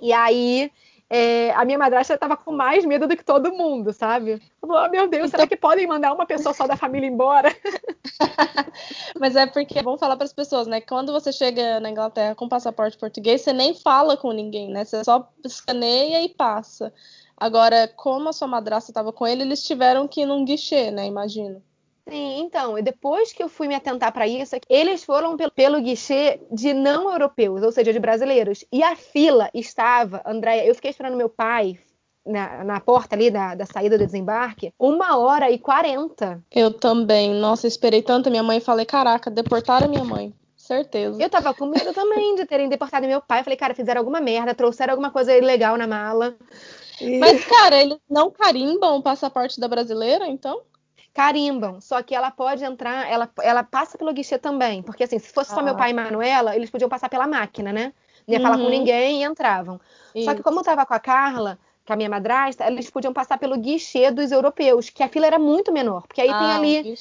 B: E aí é, a minha madrasta estava com mais medo do que todo mundo, sabe? Falou, oh, meu Deus, então... será que podem mandar uma pessoa só da família embora?
A: Mas é porque, vamos falar para as pessoas, né? Quando você chega na Inglaterra com passaporte português, você nem fala com ninguém, né? Você só escaneia e passa. Agora, como a sua madrasta estava com ele, eles tiveram que ir num guichê, né? Imagino.
B: Sim, então, e depois que eu fui me atentar para isso, eles foram pelo, pelo guichê de não europeus, ou seja, de brasileiros. E a fila estava, Andréia, eu fiquei esperando meu pai na, na porta ali da, da saída do desembarque, uma hora e quarenta.
A: Eu também. Nossa, esperei tanto minha mãe e falei, caraca, deportaram minha mãe. Certeza.
B: Eu tava com medo também de terem deportado meu pai. Falei, cara, fizeram alguma merda, trouxeram alguma coisa ilegal na mala.
A: E... Mas, cara, eles não carimbam o passaporte da brasileira, então?
B: Carimbam, só que ela pode entrar, ela, ela passa pelo guichê também. Porque, assim, se fosse ah. só meu ah. pai e Manuela, eles podiam passar pela máquina, né? Não ia uhum. falar com uhum. ninguém e entravam. Isso. Só que como eu tava com a Carla, com a minha madrasta, eles podiam passar pelo guichê dos europeus, que a fila era muito menor. Porque aí ah, tem ali.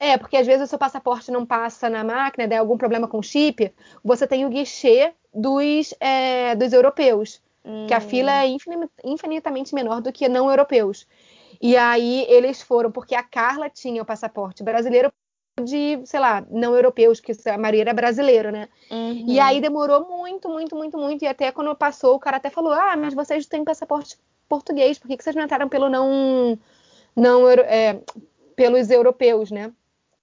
B: É, porque às vezes o seu passaporte não passa na máquina, der algum problema com o chip, você tem o guichê dos, é, dos europeus. Hum. Que a fila é hum. infinitamente menor do que não europeus. E aí eles foram, porque a Carla tinha o passaporte brasileiro de, sei lá, não europeus, que a maioria era brasileiro, né? Uhum. E aí demorou muito, muito, muito, muito. E até quando passou, o cara até falou: Ah, mas vocês têm passaporte português, por que, que vocês não entraram pelo não. não é, pelos europeus, né?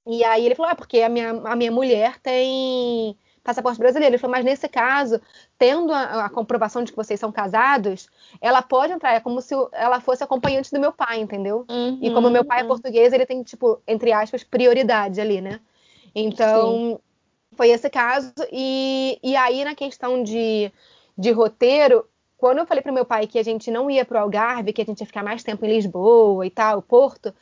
B: E aí ele falou: Ah, porque a minha, a minha mulher tem passaporte brasileiro. Ele falou, mas nesse caso, tendo a, a, comprovação de que vocês são casados, ela pode entrar. É como se ela fosse acompanhante do meu pai, entendeu? Uhum, e como meu pai é uhum. português, ele tem, tipo, entre aspas, prioridade ali, né? Então, Sim. foi esse caso. E, e aí, na questão de, de roteiro, quando eu falei para meu pai que a gente não ia para o Algarve, que a gente ia ficar mais tempo em Lisboa e tal, Porto,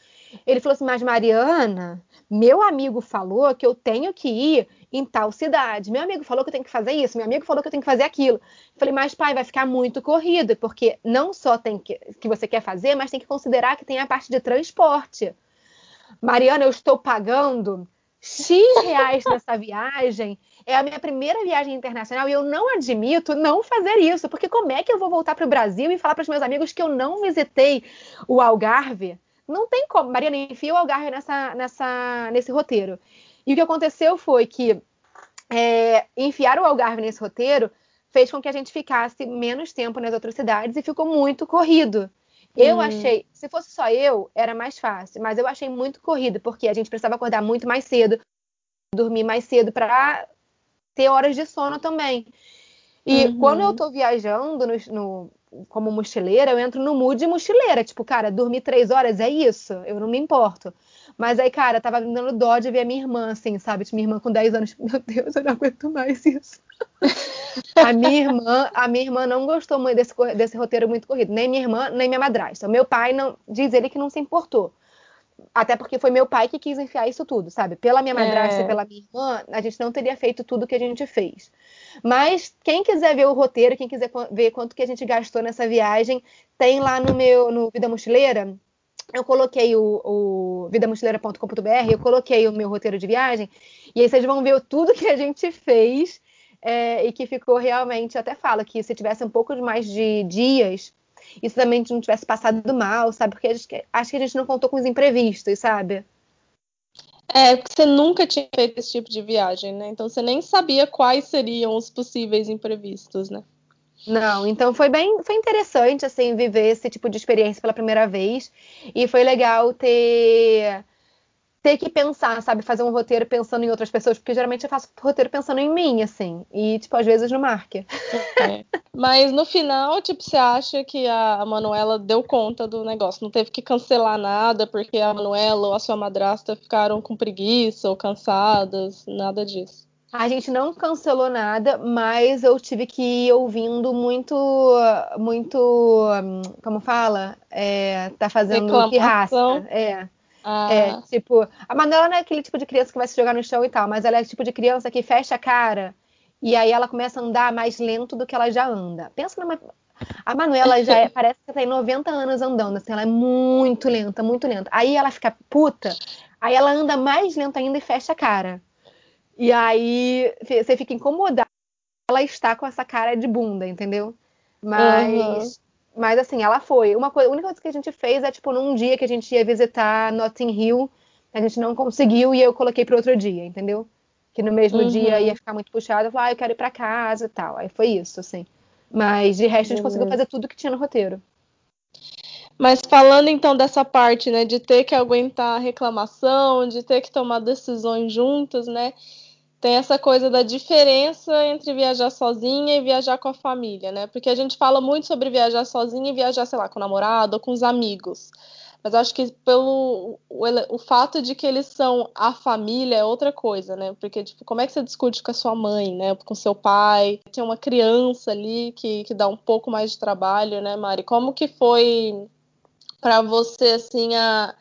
B: ele falou assim: Mas Mariana, meu amigo falou que eu tenho que ir em tal cidade. Meu amigo falou que eu tenho que fazer isso, meu amigo falou que eu tenho que fazer aquilo. Eu falei, mas pai, vai ficar muito corrido, porque não só tem que, que você quer fazer, mas tem que considerar que tem a parte de transporte. Mariana, eu estou pagando X reais nessa viagem. É a minha primeira viagem internacional e eu não admito não fazer isso, porque como é que eu vou voltar para o Brasil e falar para os meus amigos que eu não visitei o Algarve? Não tem como. Mariana, enfia o Algarve nessa, nessa, nesse roteiro. E o que aconteceu foi que é, enfiar o Algarve nesse roteiro fez com que a gente ficasse menos tempo nas outras cidades e ficou muito corrido. Eu hum. achei, se fosse só eu, era mais fácil, mas eu achei muito corrido, porque a gente precisava acordar muito mais cedo, dormir mais cedo para ter horas de sono também. E uhum. quando eu tô viajando no, no, como mochileira, eu entro no mood mochileira. Tipo, cara, dormir três horas é isso, eu não me importo. Mas aí, cara, tava me dando dó de ver a minha irmã, assim, sabe? Minha irmã com 10 anos. Meu Deus, eu não aguento mais isso. a minha irmã, a minha irmã não gostou muito desse, desse roteiro muito corrido. Nem minha irmã, nem minha madrasta. Meu pai não diz ele que não se importou. Até porque foi meu pai que quis enfiar isso tudo, sabe? Pela minha madrasta é. e pela minha irmã, a gente não teria feito tudo que a gente fez. Mas quem quiser ver o roteiro, quem quiser ver quanto que a gente gastou nessa viagem, tem lá no meu no Vida Mochileira. Eu coloquei o, o vidamochileira.com.br, eu coloquei o meu roteiro de viagem, e aí vocês vão ver tudo que a gente fez é, e que ficou realmente, até falo que se tivesse um pouco mais de dias, isso também não tivesse passado mal, sabe? Porque gente, acho que a gente não contou com os imprevistos, sabe?
A: É, porque você nunca tinha feito esse tipo de viagem, né? Então você nem sabia quais seriam os possíveis imprevistos, né?
B: Não, então foi bem, foi interessante assim viver esse tipo de experiência pela primeira vez e foi legal ter ter que pensar, sabe, fazer um roteiro pensando em outras pessoas, porque geralmente eu faço roteiro pensando em mim, assim, e, tipo, às vezes no Mark.
A: É. Mas no final, tipo, você acha que a Manuela deu conta do negócio, não teve que cancelar nada porque a Manuela ou a sua madrasta ficaram com preguiça ou cansadas, nada disso.
B: A gente não cancelou nada, mas eu tive que ir ouvindo muito, muito, como fala? É, tá fazendo pirraça. É. Ah. É, tipo, a Manuela não é aquele tipo de criança que vai se jogar no chão e tal, mas ela é o tipo de criança que fecha a cara e aí ela começa a andar mais lento do que ela já anda. Pensa numa. A Manuela já é, parece que tem 90 anos andando, assim, ela é muito lenta, muito lenta. Aí ela fica puta, aí ela anda mais lento ainda e fecha a cara. E aí você fica incomodada. Ela está com essa cara de bunda, entendeu? Mas uhum. Mas assim, ela foi. Uma coisa, a única coisa que a gente fez é, tipo, num dia que a gente ia visitar Notting Hill, a gente não conseguiu e eu coloquei para outro dia, entendeu? Que no mesmo uhum. dia ia ficar muito puxado, eu falei, ah, eu quero ir para casa e tal. Aí foi isso, assim. Mas de resto a gente uhum. conseguiu fazer tudo que tinha no roteiro.
A: Mas falando então dessa parte, né, de ter que aguentar a reclamação, de ter que tomar decisões juntas, né? Tem essa coisa da diferença entre viajar sozinha e viajar com a família, né? Porque a gente fala muito sobre viajar sozinha e viajar, sei lá, com o namorado ou com os amigos. Mas acho que pelo o, o, fato de que eles são a família é outra coisa, né? Porque, tipo, como é que você discute com a sua mãe, né? Com seu pai? Tem uma criança ali que, que dá um pouco mais de trabalho, né, Mari? Como que foi para você, assim, a,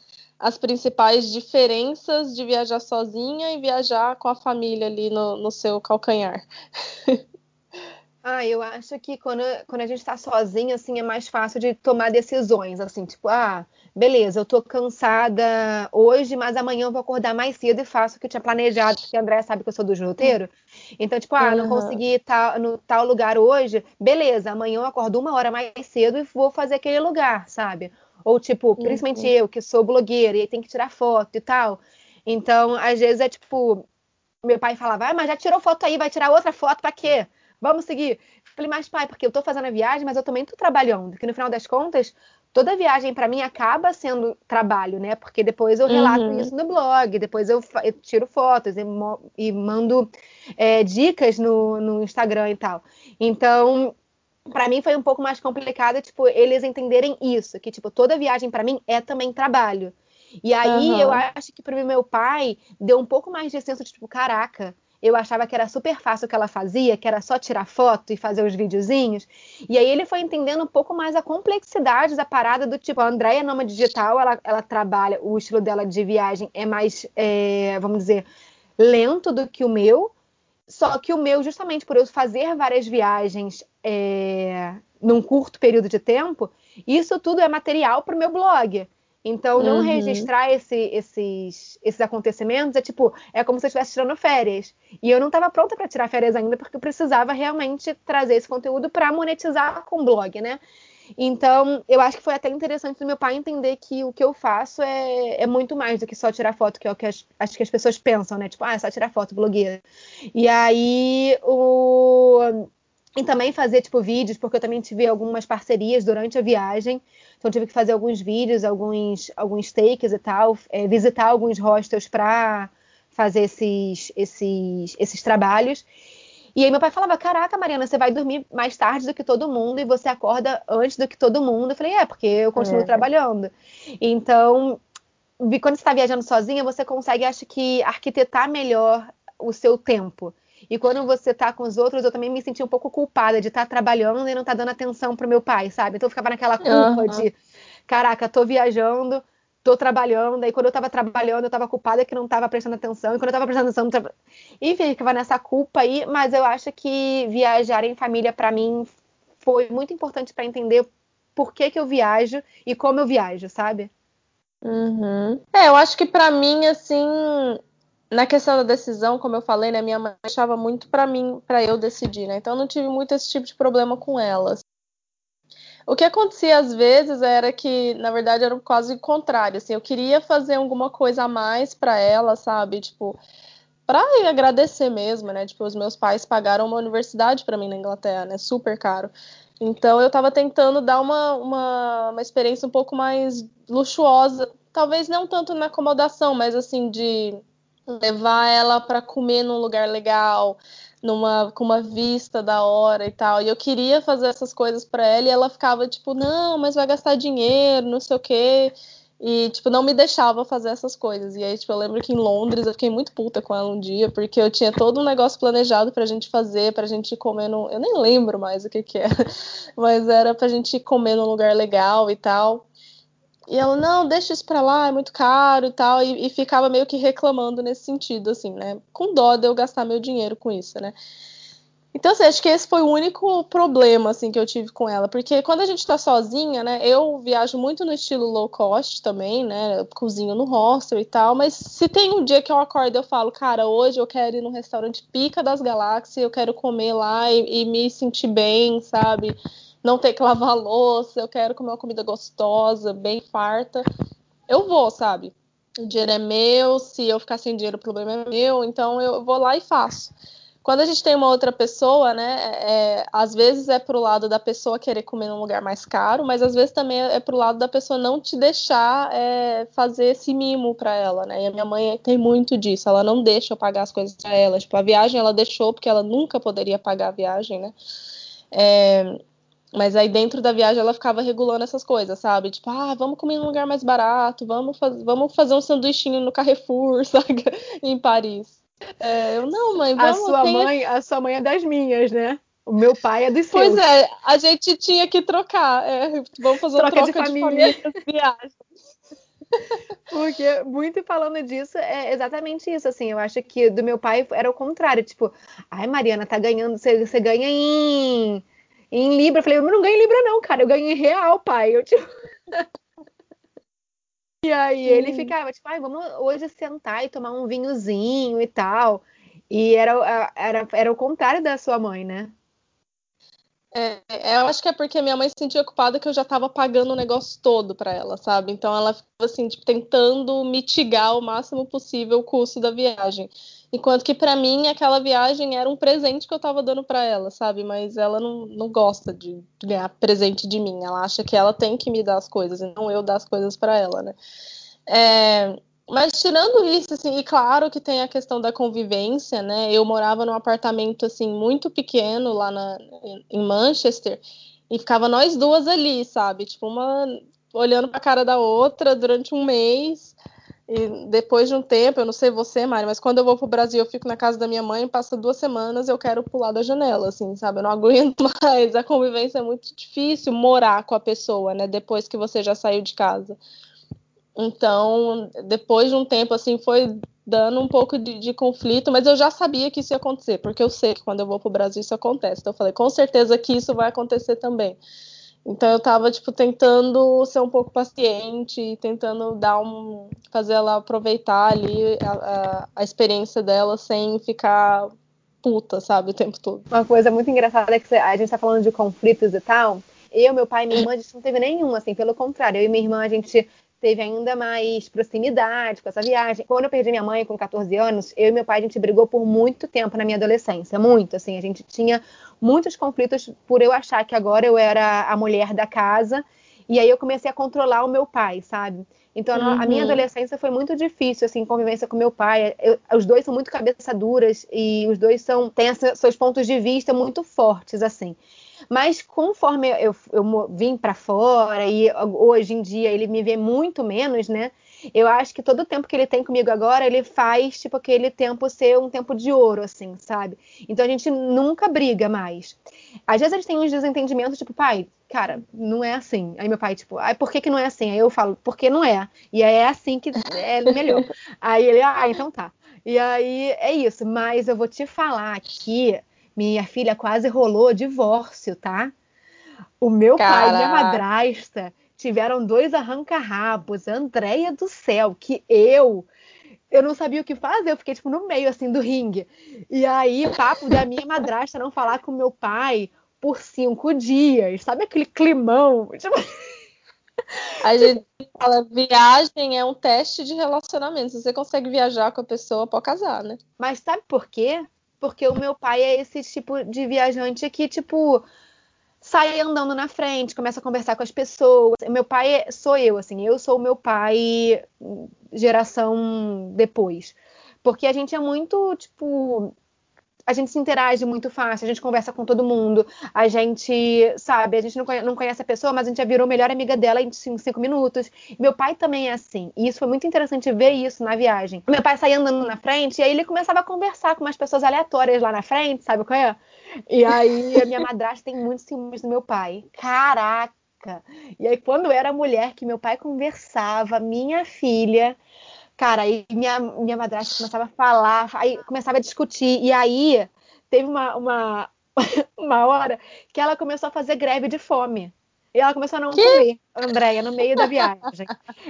A: as principais diferenças de viajar sozinha e viajar com a família ali no, no seu calcanhar?
B: Ah, eu acho que quando, quando a gente está sozinho, assim, é mais fácil de tomar decisões, assim, tipo, ah, beleza, eu tô cansada hoje, mas amanhã eu vou acordar mais cedo e faço o que eu tinha planejado, porque a Andréia sabe que eu sou do roteiro. Então, tipo, ah, não consegui estar no tal lugar hoje, beleza, amanhã eu acordo uma hora mais cedo e vou fazer aquele lugar, sabe? Ou, tipo, principalmente uhum. eu, que sou blogueira e tem que tirar foto e tal. Então, às vezes é tipo, meu pai falava, ah, mas já tirou foto aí, vai tirar outra foto pra quê? Vamos seguir. Falei, mas pai, porque eu tô fazendo a viagem, mas eu também tô trabalhando. Porque no final das contas, toda viagem para mim acaba sendo trabalho, né? Porque depois eu relato uhum. isso no blog, depois eu, eu tiro fotos e, e mando é, dicas no, no Instagram e tal. Então, para mim foi um pouco mais complicado, tipo, eles entenderem isso, que tipo, toda viagem para mim é também trabalho. E aí uhum. eu acho que pro meu pai deu um pouco mais de senso de tipo, caraca, eu achava que era super fácil o que ela fazia, que era só tirar foto e fazer os videozinhos. E aí ele foi entendendo um pouco mais a complexidade da parada do tipo, a Andrea Noma Digital, ela, ela trabalha, o estilo dela de viagem é mais, é, vamos dizer, lento do que o meu. Só que o meu, justamente por eu fazer várias viagens é, num curto período de tempo, isso tudo é material para o meu blog. Então, não uhum. registrar esse, esses, esses acontecimentos é tipo, é como se eu estivesse tirando férias. E eu não estava pronta para tirar férias ainda, porque eu precisava realmente trazer esse conteúdo para monetizar com o blog, né? Então, eu acho que foi até interessante do meu pai entender que o que eu faço é, é muito mais do que só tirar foto, que é o que as, acho que as pessoas pensam, né? Tipo, ah, é só tirar foto, blogueira. E aí, o e também fazer, tipo, vídeos, porque eu também tive algumas parcerias durante a viagem. Então, tive que fazer alguns vídeos, alguns, alguns takes e tal, é, visitar alguns hostels para fazer esses, esses, esses trabalhos. E aí meu pai falava: Caraca, Mariana, você vai dormir mais tarde do que todo mundo e você acorda antes do que todo mundo. Eu falei: É, porque eu continuo é. trabalhando. Então, quando você está viajando sozinha, você consegue, acho que, arquitetar melhor o seu tempo. E quando você tá com os outros, eu também me senti um pouco culpada de estar tá trabalhando e não estar tá dando atenção pro meu pai, sabe? Então eu ficava naquela culpa uhum. de, caraca, tô viajando, tô trabalhando, aí quando eu tava trabalhando, eu tava culpada que não tava prestando atenção, e quando eu tava prestando atenção, tra... enfim, ficava nessa culpa aí, mas eu acho que viajar em família para mim foi muito importante para entender por que que eu viajo e como eu viajo, sabe?
A: Uhum. É, eu acho que para mim, assim, na questão da decisão, como eu falei, né, minha mãe achava muito para mim, para eu decidir, né? Então eu não tive muito esse tipo de problema com elas. O que acontecia às vezes era que, na verdade, era quase o contrário, assim, eu queria fazer alguma coisa a mais para ela, sabe? Tipo, para agradecer mesmo, né? Tipo, os meus pais pagaram uma universidade para mim na Inglaterra, né? Super caro. Então eu estava tentando dar uma, uma, uma experiência um pouco mais luxuosa, talvez não tanto na acomodação, mas assim de levar ela para comer num lugar legal, numa com uma vista da hora e tal. E eu queria fazer essas coisas para ela e ela ficava tipo, não, mas vai gastar dinheiro, não sei o quê. E, tipo, não me deixava fazer essas coisas. E aí, tipo, eu lembro que em Londres eu fiquei muito puta com ela um dia, porque eu tinha todo um negócio planejado pra gente fazer, pra gente comer no. Eu nem lembro mais o que que era, mas era pra gente comer num lugar legal e tal. E ela, não, deixa isso pra lá, é muito caro e tal, e, ficava meio que reclamando nesse sentido, assim, né? Com dó de eu gastar meu dinheiro com isso, né? Então, assim, acho que esse foi o único problema, assim, que eu tive com ela, porque quando a gente tá sozinha, né, eu viajo muito no estilo low cost também, né, cozinho no hostel e tal, mas se tem um dia que eu acordo e eu falo, cara, hoje eu quero ir num restaurante pica das galáxias, eu quero comer lá e, e me sentir bem, sabe? Não ter que lavar louça, eu quero comer uma comida gostosa, bem farta, eu vou, sabe? O dinheiro é meu, se eu ficar sem dinheiro, o problema é meu, então eu vou lá e faço. quando a gente tem uma outra pessoa, né, é, às vezes é pro lado da pessoa querer comer num lugar mais caro, mas às vezes também é pro lado da pessoa não te deixar é, fazer esse mimo para ela, né? E a minha mãe tem muito disso, ela não deixa eu pagar as coisas para ela. Tipo, a viagem ela deixou porque ela nunca poderia pagar a viagem, né? É, mas aí dentro da viagem ela ficava regulando essas coisas, sabe? Tipo, ah, vamos comer num lugar mais barato, vamos, faz... vamos fazer um sanduichinho no Carrefour, sabe? em Paris. É, eu, não, mãe, vamos...
B: A sua mãe, a sua mãe é das minhas, né? O meu pai é dos
A: seus. Pois é, a gente tinha que trocar. É, vamos fazer uma troca, troca de família. De família viagem.
B: Porque, muito falando disso, é exatamente isso, assim, eu acho que do meu pai era o contrário, tipo, ai, Mariana, tá ganhando, você, você ganha em, em Libra, eu falei, eu não ganho em Libra não, cara, eu ganho em real, pai, eu, tipo... E aí Sim. ele ficava, tipo, ai, vamos hoje sentar e tomar um vinhozinho e tal. E era, era, era o contrário da sua mãe, né?
A: É, é, eu acho que é porque minha mãe se sentia ocupada que eu já estava pagando o negócio todo para ela, sabe? Então ela ficava assim, tipo, tentando mitigar o máximo possível o custo da viagem. Enquanto que para mim aquela viagem era um presente que eu estava dando para ela, sabe? Mas ela não, não gosta de ganhar presente de mim. Ela acha que ela tem que me dar as coisas e não eu dar as coisas para ela, né? É, mas tirando isso, assim, e claro que tem a questão da convivência, né? Eu morava num apartamento assim muito pequeno lá na, em Manchester e ficava nós duas ali, sabe? Tipo, uma olhando para a cara da outra durante um mês. E depois de um tempo, eu não sei você, Mari, mas quando eu vou pro Brasil, eu fico na casa da minha mãe, passa duas semanas, eu quero pular da janela, assim, sabe? Eu não aguento mais. A convivência é muito difícil morar com a pessoa, né? Depois que você já saiu de casa. Então, depois de um tempo, assim, foi dando um pouco de, de, conflito, mas eu já sabia que isso ia acontecer, porque eu sei que quando eu vou pro Brasil isso acontece. Então, eu falei, com certeza que isso vai acontecer também. Então eu tava, tipo, tentando ser um pouco paciente, tentando dar um. fazer ela aproveitar ali a, a, a, experiência dela sem ficar puta, sabe, o tempo todo.
B: Uma coisa muito engraçada é que a gente tá falando de conflitos e tal. Eu, meu pai e minha irmã, a gente não teve nenhum, assim, pelo contrário. Eu e minha irmã, a gente teve ainda mais proximidade com essa viagem. Quando eu perdi minha mãe com 14 anos, eu e meu pai a gente brigou por muito tempo na minha adolescência, muito, assim, a gente tinha muitos conflitos por eu achar que agora eu era a mulher da casa, e aí eu comecei a controlar o meu pai, sabe? Então uhum. a minha uhum. adolescência foi muito difícil, assim, convivência com meu pai. Eu, os dois são muito cabeça duras e os dois são têm seus pontos de vista muito fortes, assim. Mas conforme eu, eu vim para fora e hoje em dia ele me vê muito menos, né? Eu acho que todo o tempo que ele tem comigo agora, ele faz, tipo, aquele tempo ser um tempo de ouro, assim, sabe? Então a gente nunca briga mais. Às vezes gente tem uns desentendimentos, tipo, pai, cara, não é assim. Aí meu pai, tipo, ai, por que, que não é assim? Aí eu falo, porque não é. E aí é assim que é melhor. aí ele, ah, então tá. E aí é isso. Mas eu vou te falar que minha filha quase rolou divórcio, tá? O meu Caraca. pai e minha madrasta tiveram dois arranca-rabos. Andréia do céu, que eu eu não sabia o que fazer, eu fiquei tipo no meio assim do ringue. E aí, papo da minha madrasta não falar com meu pai por cinco dias, sabe aquele climão? Tipo...
A: A gente fala, viagem é um teste de relacionamento. Se você consegue viajar com a pessoa, pode casar, né?
B: Mas sabe por quê? Porque o meu pai é esse tipo de viajante que, tipo, sai andando na frente, começa a conversar com as pessoas. Meu pai é, sou eu, assim, eu sou o meu pai geração depois. Porque a gente é muito, tipo, a gente se interage muito fácil, a gente conversa com todo mundo, a gente, sabe, a gente não conhece, não conhece a pessoa, mas a gente já virou melhor amiga dela em cinco, cinco, minutos. Meu pai também é assim, e isso foi muito interessante ver isso na viagem. Meu pai saía andando na frente e aí ele começava a conversar com umas pessoas aleatórias lá na frente, sabe qual é? E aí a minha madrasta tem muitos ciúmes do meu pai. Caraca! E aí quando era mulher que meu pai conversava, minha filha Cara, aí minha, minha madrasta começava a falar, aí começava a discutir, e aí teve uma, uma, uma hora que ela começou a fazer greve de fome. E ela começou a não que? comer, Andréia, no meio da viagem.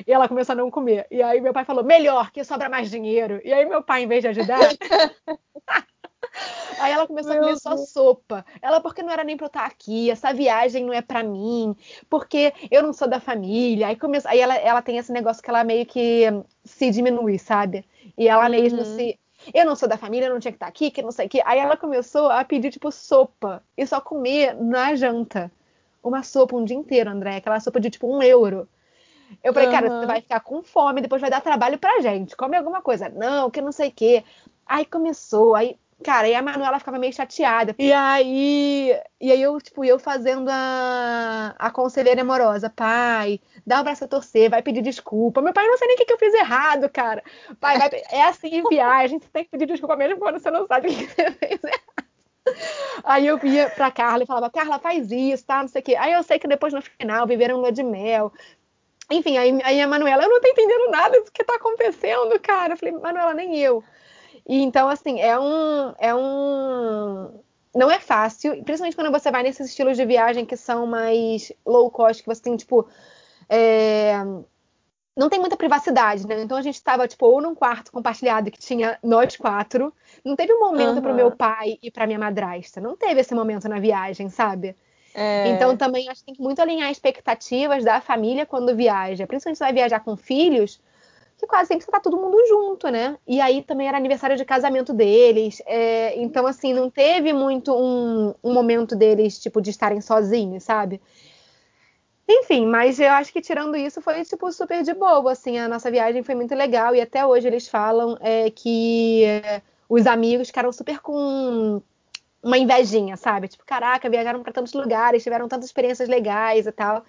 B: E ela começou a não comer. E aí meu pai falou, melhor, que sobra mais dinheiro. E aí meu pai, em vez de ajudar, Aí ela começou Meu a comer só sopa. Ela, porque não era nem pra eu estar aqui, essa viagem não é para mim, porque eu não sou da família. Aí, come... Aí ela, ela tem esse negócio que ela meio que se diminui, sabe? E ela uhum. mesmo se. eu não sou da família, eu não tinha que estar aqui, que não sei o que. Aí ela começou a pedir, tipo, sopa e só comer na janta. Uma sopa um dia inteiro, André, aquela sopa de tipo um euro. Eu falei, uhum. cara, você vai ficar com fome, depois vai dar trabalho pra gente. Come alguma coisa. Não, que não sei o quê. Aí começou, aí Cara, e a Manuela ficava meio chateada. E aí, e aí eu, tipo, eu fazendo a, a conselheira amorosa. Pai, dá um braço a torcer, vai pedir desculpa. Meu pai, não sei nem o que, que eu fiz errado, cara. Pai, vai, é assim em viagem, você tem que pedir desculpa mesmo quando você não sabe o que você fez errado. Aí eu ia pra Carla e falava, Carla, faz isso, tá? Não sei o quê. Aí eu sei que depois no final viveram lua de mel. Enfim, aí, aí a Manuela, eu não tô entendendo nada do que tá acontecendo, cara. Eu falei, Manuela, nem eu. E então, assim, é um. É um. Não é fácil, principalmente quando você vai nesses estilos de viagem que são mais low cost, que você tem, tipo. É... Não tem muita privacidade, né? Então a gente estava, tipo, ou num quarto compartilhado que tinha nós quatro. Não teve um momento uhum. para o meu pai e para minha madrasta. Não teve esse momento na viagem, sabe? É... Então também acho que tem que muito alinhar expectativas da família quando viaja. Principalmente se vai viajar com filhos que quase sempre tá todo mundo junto, né? E aí também era aniversário de casamento deles. É, então, assim, não teve muito um, um, momento deles, tipo, de estarem sozinhos, sabe? Enfim, mas eu acho que tirando isso foi, tipo, super de boa, assim, a nossa viagem foi muito legal e até hoje eles falam é, que é, os amigos ficaram super com uma invejinha, sabe? Tipo, caraca, viajaram para tantos lugares, tiveram tantas experiências legais e tal.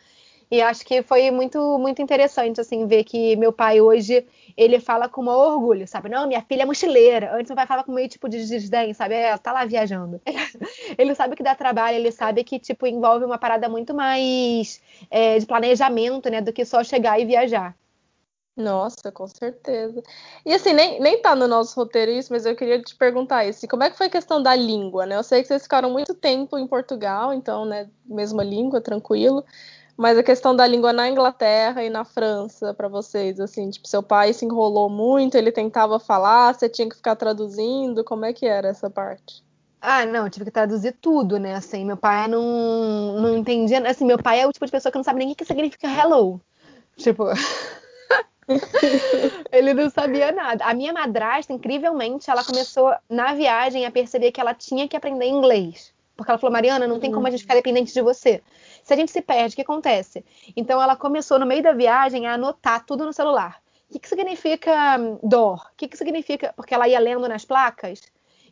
B: E acho que foi muito, muito interessante, assim, ver que meu pai hoje, ele fala com maior orgulho, sabe? Não, minha filha é mochileira. Antes meu pai falava com meio tipo de desdém, sabe? É, tá lá viajando. ele sabe que dá trabalho, ele sabe que, tipo, envolve uma parada muito mais é, de planejamento, né? Do que só chegar e viajar.
A: Nossa, com certeza. E assim, nem, nem tá no nosso roteiro isso, mas eu queria te perguntar isso. Como é que foi a questão da língua, né? Eu sei que vocês ficaram muito tempo em Portugal, então, né, mesma língua, tranquilo. Mas a questão da língua na Inglaterra e na França, para vocês, assim, tipo, seu pai se enrolou muito, ele tentava falar, você tinha que ficar traduzindo, como é que era essa parte?
B: Ah, não, tive que traduzir tudo, né? Assim, meu pai não, não entendia. Assim, meu pai é o tipo de pessoa que não sabe nem o que significa hello. Tipo. ele não sabia nada. A minha madrasta, incrivelmente, ela começou na viagem a perceber que ela tinha que aprender inglês. Porque ela falou, Mariana, não tem como a gente ficar dependente de você. Se a gente se perde, o que acontece? Então ela começou no meio da viagem a anotar tudo no celular. O que, que significa hum, dor? O que, que significa. Porque ela ia lendo nas placas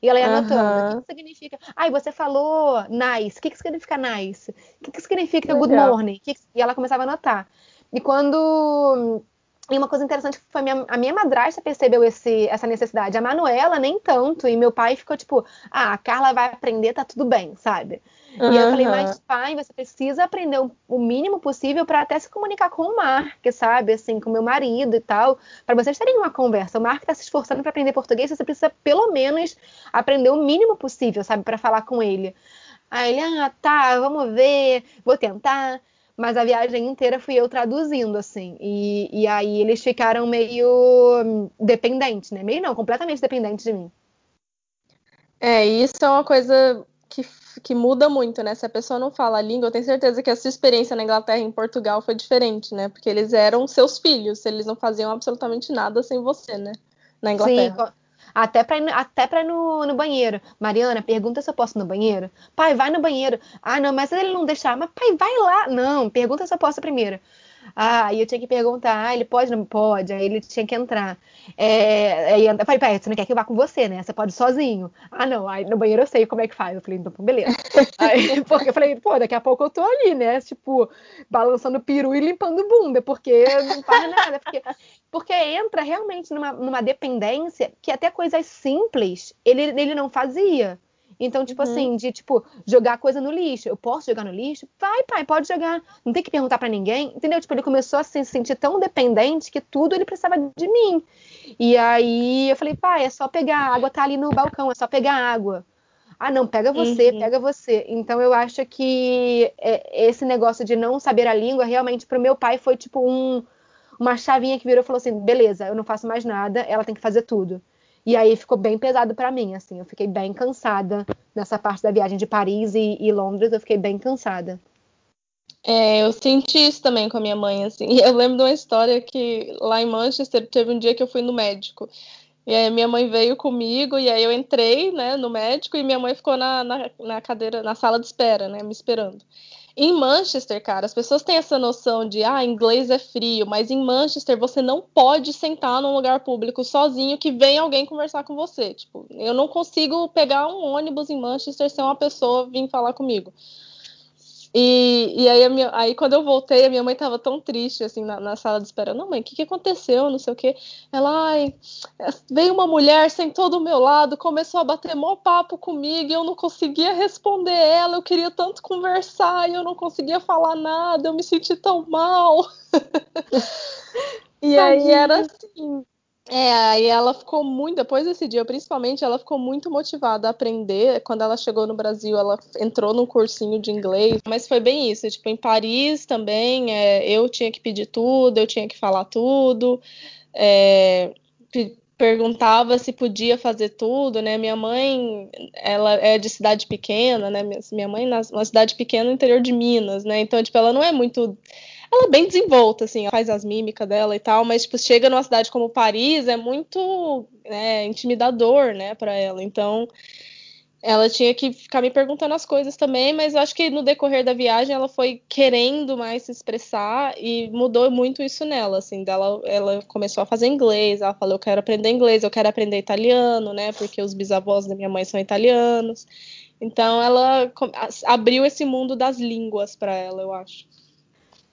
B: e ela ia anotando. O que, que significa. Ai, você falou nice. O que, que significa nice? O que, que significa good morning? Que que... E ela começava a anotar. E quando e uma coisa interessante foi a minha, a minha madrasta percebeu esse, essa necessidade. A Manuela nem tanto. E meu pai ficou tipo, ah, a Carla vai aprender, tá tudo bem, sabe? Uhum. E eu falei, mas pai, você precisa aprender o, mínimo possível para até se comunicar com o Mark, sabe? Assim, com meu marido e tal. para vocês terem uma conversa. O Mark tá se esforçando para aprender português, você precisa pelo menos aprender o mínimo possível, sabe? para falar com ele. Aí ele, ah, tá, vamos ver, vou tentar mas a viagem inteira fui eu traduzindo, assim. E, e aí eles ficaram meio dependentes, né? Meio não, completamente dependentes de mim.
A: É, isso é uma coisa que, que muda muito, né? Se a pessoa não fala a língua, eu tenho certeza que a sua experiência na Inglaterra e em Portugal foi diferente, né? Porque eles eram seus filhos, eles não faziam absolutamente nada sem você, né? Na Inglaterra. Sim,
B: até pra ir, até pra no, no banheiro. Mariana, pergunta se eu posso ir no banheiro. Pai, vai no banheiro. Ah, não, mas ele não deixar. Mas, pai, vai lá. Não, pergunta se eu posso primeiro. Ah, aí eu tinha que perguntar, ah, ele pode, não pode? Aí ele tinha que entrar. É, aí eu falei, pai, você não quer que eu vá com você, né? Você pode ir sozinho. Ah, não, aí no banheiro eu sei como é que faz. Eu falei, então, beleza. aí, porque eu falei, pô, daqui a pouco eu tô ali, né? Tipo, balançando peru e limpando bunda, porque não faz nada. Porque, porque entra realmente numa, numa dependência que até coisas simples ele, ele não fazia. Então, tipo uhum. assim, de tipo, jogar coisa no lixo. Eu posso jogar no lixo? Vai, pai, pode jogar. Não tem que perguntar para ninguém. Entendeu? Tipo, ele começou a se sentir tão dependente que tudo ele precisava de mim. E aí eu falei, pai, é só pegar a água, tá ali no balcão, é só pegar água. Ah, não, pega você, uhum. pega você. Então eu acho que é, esse negócio de não saber a língua, realmente, pro meu pai foi tipo um, uma chavinha que virou e falou assim: beleza, eu não faço mais nada, ela tem que fazer tudo. E aí ficou bem pesado para mim, assim. Eu fiquei bem cansada nessa parte da viagem de Paris e, e, Londres. Eu fiquei bem cansada.
A: É, eu senti isso também com a minha mãe, assim. Eu lembro de uma história que lá em Manchester teve um dia que eu fui no médico. E aí minha mãe veio comigo e aí eu entrei, né, no médico e minha mãe ficou na, na, na cadeira, na sala de espera, né, me esperando. Em Manchester, cara, as pessoas têm essa noção de, ah, inglês é frio, mas em Manchester você não pode sentar num lugar público sozinho que vem alguém conversar com você. Tipo, eu não consigo pegar um ônibus em Manchester sem uma pessoa vir falar comigo. E, e aí, minha, aí, quando eu voltei, a minha mãe tava tão triste, assim, na, na sala de espera. Não, mãe, o que, que aconteceu? Não sei o quê. Ela, ai, veio uma mulher, sentou do meu lado, começou a bater mó papo comigo e eu não conseguia responder ela. Eu queria tanto conversar e eu não conseguia falar nada. Eu me senti tão mal. e aí era assim, é, aí ela ficou muito, depois desse dia, principalmente, ela ficou muito motivada a aprender. Quando ela chegou no Brasil, ela entrou num cursinho de inglês, mas foi bem isso. Tipo, em Paris também, é, eu tinha que pedir tudo, eu tinha que falar tudo. É, perguntava se podia fazer tudo, né? Minha mãe, ela é de cidade pequena, né? Minha mãe nasce numa cidade pequena no interior de Minas, né? Então, tipo, ela não é muito ela é bem desenvolta, assim, ela faz as mímicas dela e tal, mas, tipo, chega numa cidade como Paris, é muito né, intimidador, né, pra ela. Então, ela tinha que ficar me perguntando as coisas também, mas acho que no decorrer da viagem ela foi querendo mais se expressar e mudou muito isso nela, assim, dela, ela começou a fazer inglês, ela falou, eu quero aprender inglês, eu quero aprender italiano, né, porque os bisavós da minha mãe são italianos. Então ela abriu esse mundo das línguas para ela, eu acho.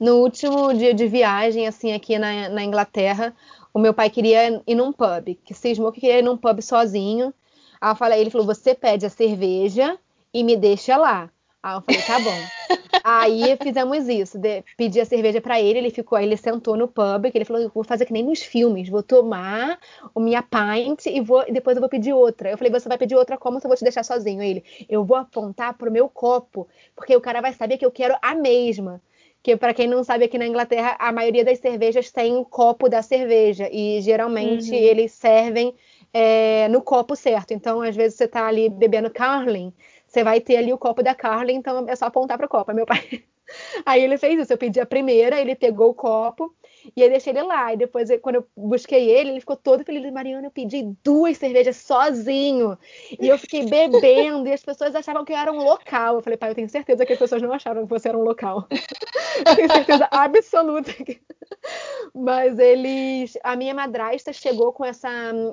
B: No último dia de viagem, assim, aqui na, na Inglaterra, o meu pai queria ir num pub, que cismou que queria ir num pub sozinho. Aí eu falei, ele falou: você pede a cerveja e me deixa lá. Aí eu falei, tá bom. aí fizemos isso, de, pedi a cerveja para ele, ele ficou, aí ele sentou no pub, que ele falou, vou fazer que nem nos filmes, vou tomar a minha pint e vou, e depois eu vou pedir outra. Eu falei, você vai pedir outra como se eu vou te deixar sozinho? Ele, eu vou apontar pro meu copo, porque o cara vai saber que eu quero a mesma que para quem não sabe aqui na Inglaterra a maioria das cervejas tem o copo da cerveja e geralmente uhum. eles servem é, no copo certo. Então às vezes você está ali bebendo Carling, você vai ter ali o copo da Carling, então é só apontar para o copo. Meu pai Aí ele fez isso, eu pedi a primeira, ele pegou o copo e eu deixei ele lá. E depois, quando eu busquei ele, ele ficou todo feliz. Mariana, eu pedi duas cervejas sozinho. E eu fiquei bebendo e as pessoas achavam que eu era um local. Eu falei, pai, eu tenho certeza que as pessoas não acharam que você era um local. eu tenho certeza absoluta. Mas eles... A minha madrasta chegou com essa,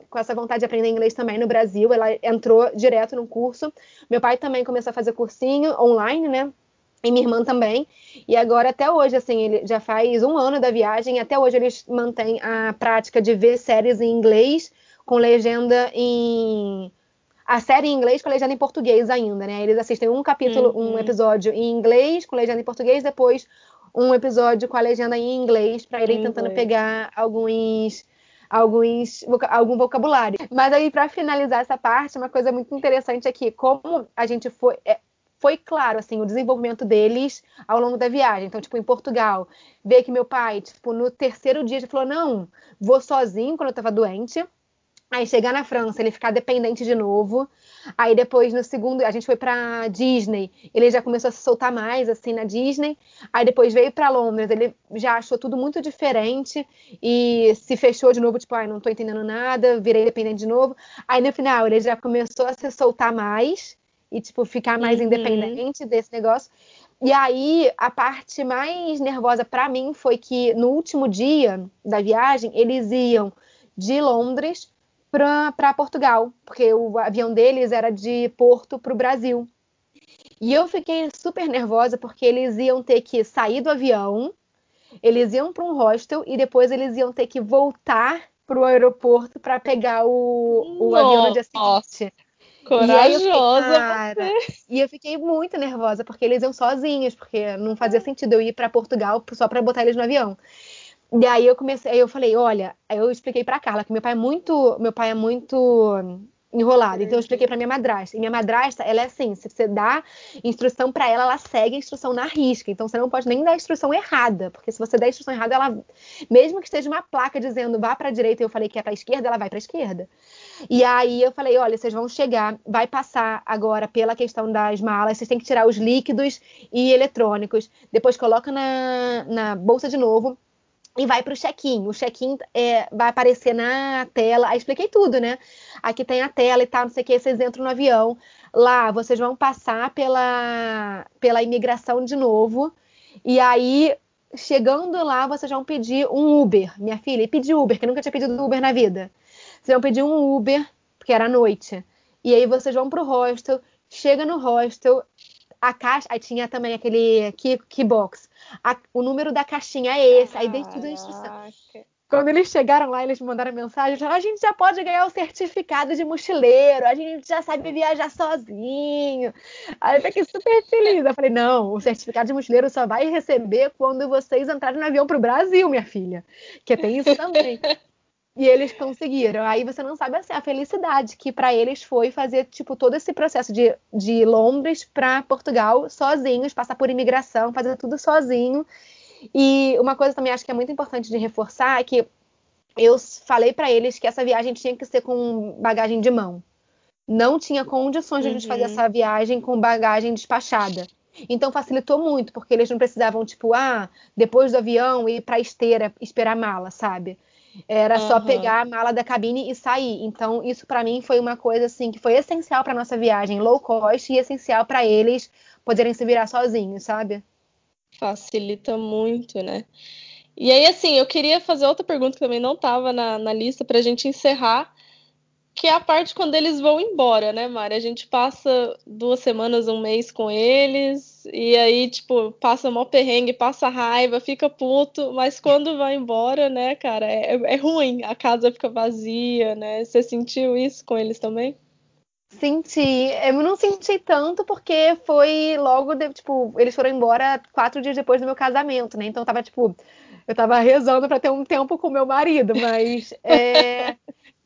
B: com essa vontade de aprender inglês também no Brasil. Ela entrou direto no curso. Meu pai também começou a fazer cursinho online, né? E minha irmã também. E agora, até hoje, assim, ele já faz um ano da viagem, até hoje eles mantêm a prática de ver séries em inglês com legenda em. A série em inglês com legenda em português ainda, né? Eles assistem um capítulo, uhum. um episódio em inglês com legenda em português, depois um episódio com a legenda em inglês para irem tentando pegar alguns alguns algum vocabulário. Mas aí para finalizar essa parte, uma coisa muito interessante aqui, como a gente foi é, foi claro, assim, o desenvolvimento deles ao longo da viagem. Então, tipo, em Portugal, ver que meu pai, tipo, no terceiro dia, ele falou: não, vou sozinho quando eu tava doente. Aí chegar na França, ele ficar dependente de novo. Aí depois, no segundo, a gente foi pra Disney. Ele já começou a se soltar mais, assim, na Disney. Aí depois veio para Londres. Ele já achou tudo muito diferente e se fechou de novo, tipo, ai, não tô entendendo nada, virei dependente de novo. Aí no final, ele já começou a se soltar mais e, tipo, ficar mais uhum. independente desse negócio. E aí, a parte mais nervosa para mim foi que no último dia da viagem, eles iam de Londres para Portugal, porque o avião deles era de Porto para o Brasil. E eu fiquei super nervosa porque eles iam ter que sair do avião, eles iam para um hostel e depois eles iam ter que voltar para o aeroporto para pegar o, o avião no dia seguinte.
A: Corajosa.
B: E, fiquei, e eu fiquei muito nervosa, porque eles iam sozinhos, porque não fazia sentido eu ir para Portugal só para botar eles no avião. E aí eu comecei, aí eu falei, olha, eu expliquei para Carla que meu pai é muito, meu pai é muito enrolado. Então eu expliquei para minha madrasta. E minha madrasta, ela é assim, se você dá instrução para ela, ela segue a instrução na risca. Então você não pode nem dar a instrução errada, porque se você der a instrução errada, ela mesmo que esteja uma placa dizendo vá para a direita e eu falei que é para a esquerda, ela vai para a esquerda. E aí eu falei, olha, vocês vão chegar, vai passar agora pela questão das malas, vocês têm que tirar os líquidos e eletrônicos, depois coloca na, na bolsa de novo e vai para o check-in. O check-in é, vai aparecer na tela. Aí expliquei tudo, né? Aqui tem a tela e tal, não sei o que. Vocês entram no avião. Lá vocês vão passar pela, pela imigração de novo. E aí, chegando lá, vocês vão pedir um Uber. Minha filha, e pedir Uber, que nunca tinha pedido Uber na vida. Vocês vão pedir um Uber, porque era noite. E aí vocês vão pro hostel. Chega no hostel, a caixa. Aí tinha também aquele key, key box a, o número da caixinha é esse, aí dei tudo a instrução. Quando eles chegaram lá, eles me mandaram mensagem, a gente já pode ganhar o certificado de mochileiro, a gente já sabe viajar sozinho. Aí eu fiquei super feliz. Eu falei, não, o certificado de mochileiro só vai receber quando vocês entrarem no avião para o Brasil, minha filha. Que tem isso também. E eles conseguiram. Aí você não sabe assim, a felicidade que para eles foi fazer tipo todo esse processo de, de Londres para Portugal sozinhos, passar por imigração, fazer tudo sozinho. E uma coisa também acho que é muito importante de reforçar é que eu falei para eles que essa viagem tinha que ser com bagagem de mão. Não tinha condições de a gente fazer uhum. essa viagem com bagagem despachada. Então facilitou muito, porque eles não precisavam, tipo, ah, depois do avião ir para esteira esperar a mala, sabe? Era uhum. só pegar a mala da cabine e sair. Então, isso para mim foi uma coisa assim que foi essencial para nossa viagem low cost e essencial para eles poderem se virar sozinhos, sabe?
A: Facilita muito, né? E aí, assim, eu queria fazer outra pergunta que também não estava na, na lista para a gente encerrar, que é a parte quando eles vão embora, né, Mari? A gente passa duas semanas, um mês com eles, e aí, tipo, passa mó perrengue, passa raiva, fica puto, mas quando vai embora, né, cara, é, é ruim, a casa fica vazia, né? Você sentiu isso com eles também?
B: Senti. Eu não senti tanto porque foi logo, de, tipo, eles foram embora quatro dias depois do meu casamento, né? Então tava, tipo, eu tava rezando para ter um tempo com meu marido, mas é,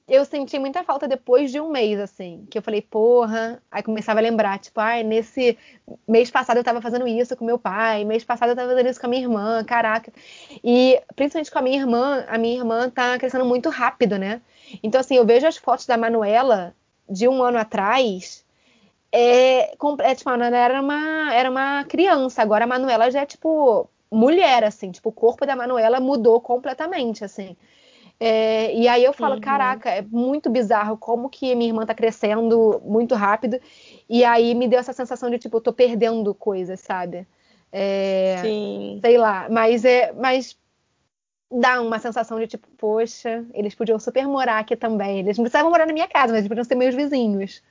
B: eu senti muita falta depois de um mês, assim, que eu falei, porra, aí começava a lembrar, tipo, ai, nesse mês passado eu tava fazendo isso com meu pai, mês passado eu tava fazendo isso com a minha irmã, caraca. E principalmente com a minha irmã, a minha irmã tá crescendo muito rápido, né? Então, assim, eu vejo as fotos da Manuela de um ano atrás, é, é tipo, a Manuela era uma, era uma criança, agora a Manuela já é, tipo, mulher, assim, tipo, o corpo da Manuela mudou completamente, assim. É, e aí eu falo, uhum. caraca, é muito bizarro como que minha irmã tá crescendo muito rápido. E aí me deu essa sensação de, tipo, eu tô perdendo coisas, sabe? É, Sim. Sei lá, mas é. Mas dá uma sensação de tipo, poxa, eles podiam super morar aqui também. Eles não precisavam morar na minha casa, mas eles podiam ser meus vizinhos.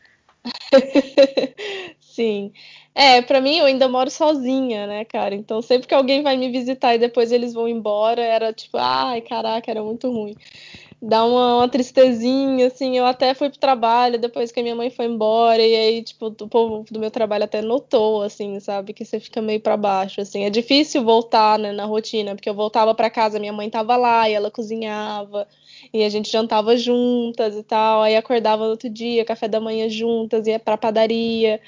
A: Sim. É, para mim eu ainda moro sozinha, né, cara? Então sempre que alguém vai me visitar e depois eles vão embora, era tipo, ai, caraca, era muito ruim. Dá uma, uma tristezinha, assim. Eu até fui pro trabalho depois que a minha mãe foi embora, e aí, tipo, o povo do meu trabalho até notou, assim, sabe? Que você fica meio para baixo, assim. É difícil voltar, né, na rotina, porque eu voltava para casa, minha mãe tava lá e ela cozinhava e a gente jantava juntas e tal, aí acordava no outro dia, café da manhã juntas, ia pra padaria.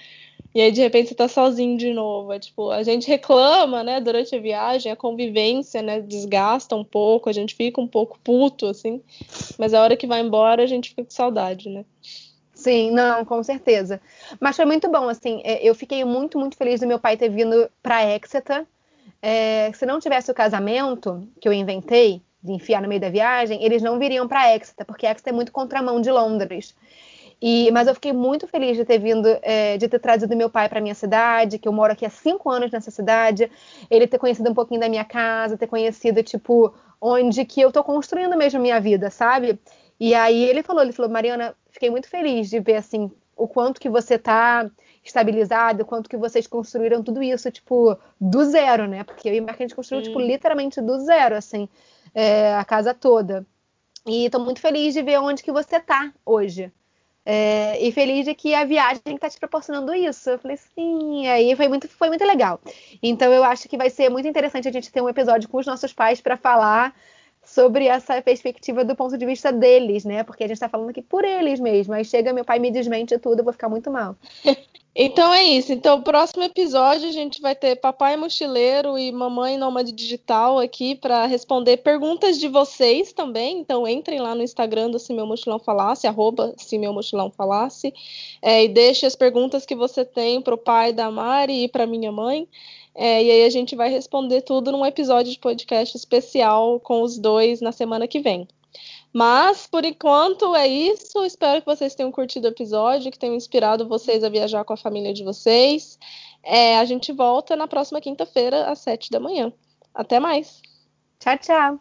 A: E aí, de repente, você tá sozinho de novo. É, tipo, a gente reclama, né, durante a viagem, a convivência, né, desgasta um pouco, a gente fica um pouco puto, assim. Mas a hora que vai embora, a gente fica com saudade, né?
B: Sim, não, com certeza. Mas foi muito bom, assim, é, eu fiquei muito, muito feliz do meu pai ter vindo para Exeter. É, se não tivesse o casamento que eu inventei de enfiar no meio da viagem, eles não viriam para Exeter, porque Exeter é muito contramão de Londres. E, mas eu fiquei muito feliz de ter vindo, é, de ter trazido meu pai para minha cidade, que eu moro aqui há cinco anos nessa cidade, ele ter conhecido um pouquinho da minha casa, ter conhecido, tipo, onde que eu tô construindo mesmo a minha vida, sabe? E aí ele falou, ele falou, Mariana, fiquei muito feliz de ver, assim, o quanto que você tá estabilizado, o quanto que vocês construíram tudo isso, tipo, do zero, né? Porque eu e o Marquinhos construiu, tipo, literalmente do zero, assim, é, a casa toda. E tô muito feliz de ver onde que você tá hoje. É, e feliz de que a viagem está te proporcionando isso. Eu falei, sim, aí foi muito, foi muito legal. Então eu acho que vai ser muito interessante a gente ter um episódio com os nossos pais para falar sobre essa perspectiva do ponto de vista deles, né? Porque a gente está falando aqui por eles mesmo. Aí chega meu pai me desmente tudo, eu vou ficar muito mal.
A: Então é isso. Então, o próximo episódio a gente vai ter Papai Mochileiro e Mamãe Nômade Digital aqui para responder perguntas de vocês também. Então, entrem lá no Instagram do Se Meu Mochilão Falasse, arroba Se Meu Mochilão Falasse, é, e deixe as perguntas que você tem para o pai da Mari e para minha mãe. É, e aí a gente vai responder tudo num episódio de podcast especial com os dois na semana que vem. Mas, por enquanto, é isso. Espero que vocês tenham curtido o episódio, que tenham inspirado vocês a viajar com a família de vocês. É, a gente volta na próxima quinta-feira, às sete da manhã. Até mais.
B: Tchau, tchau.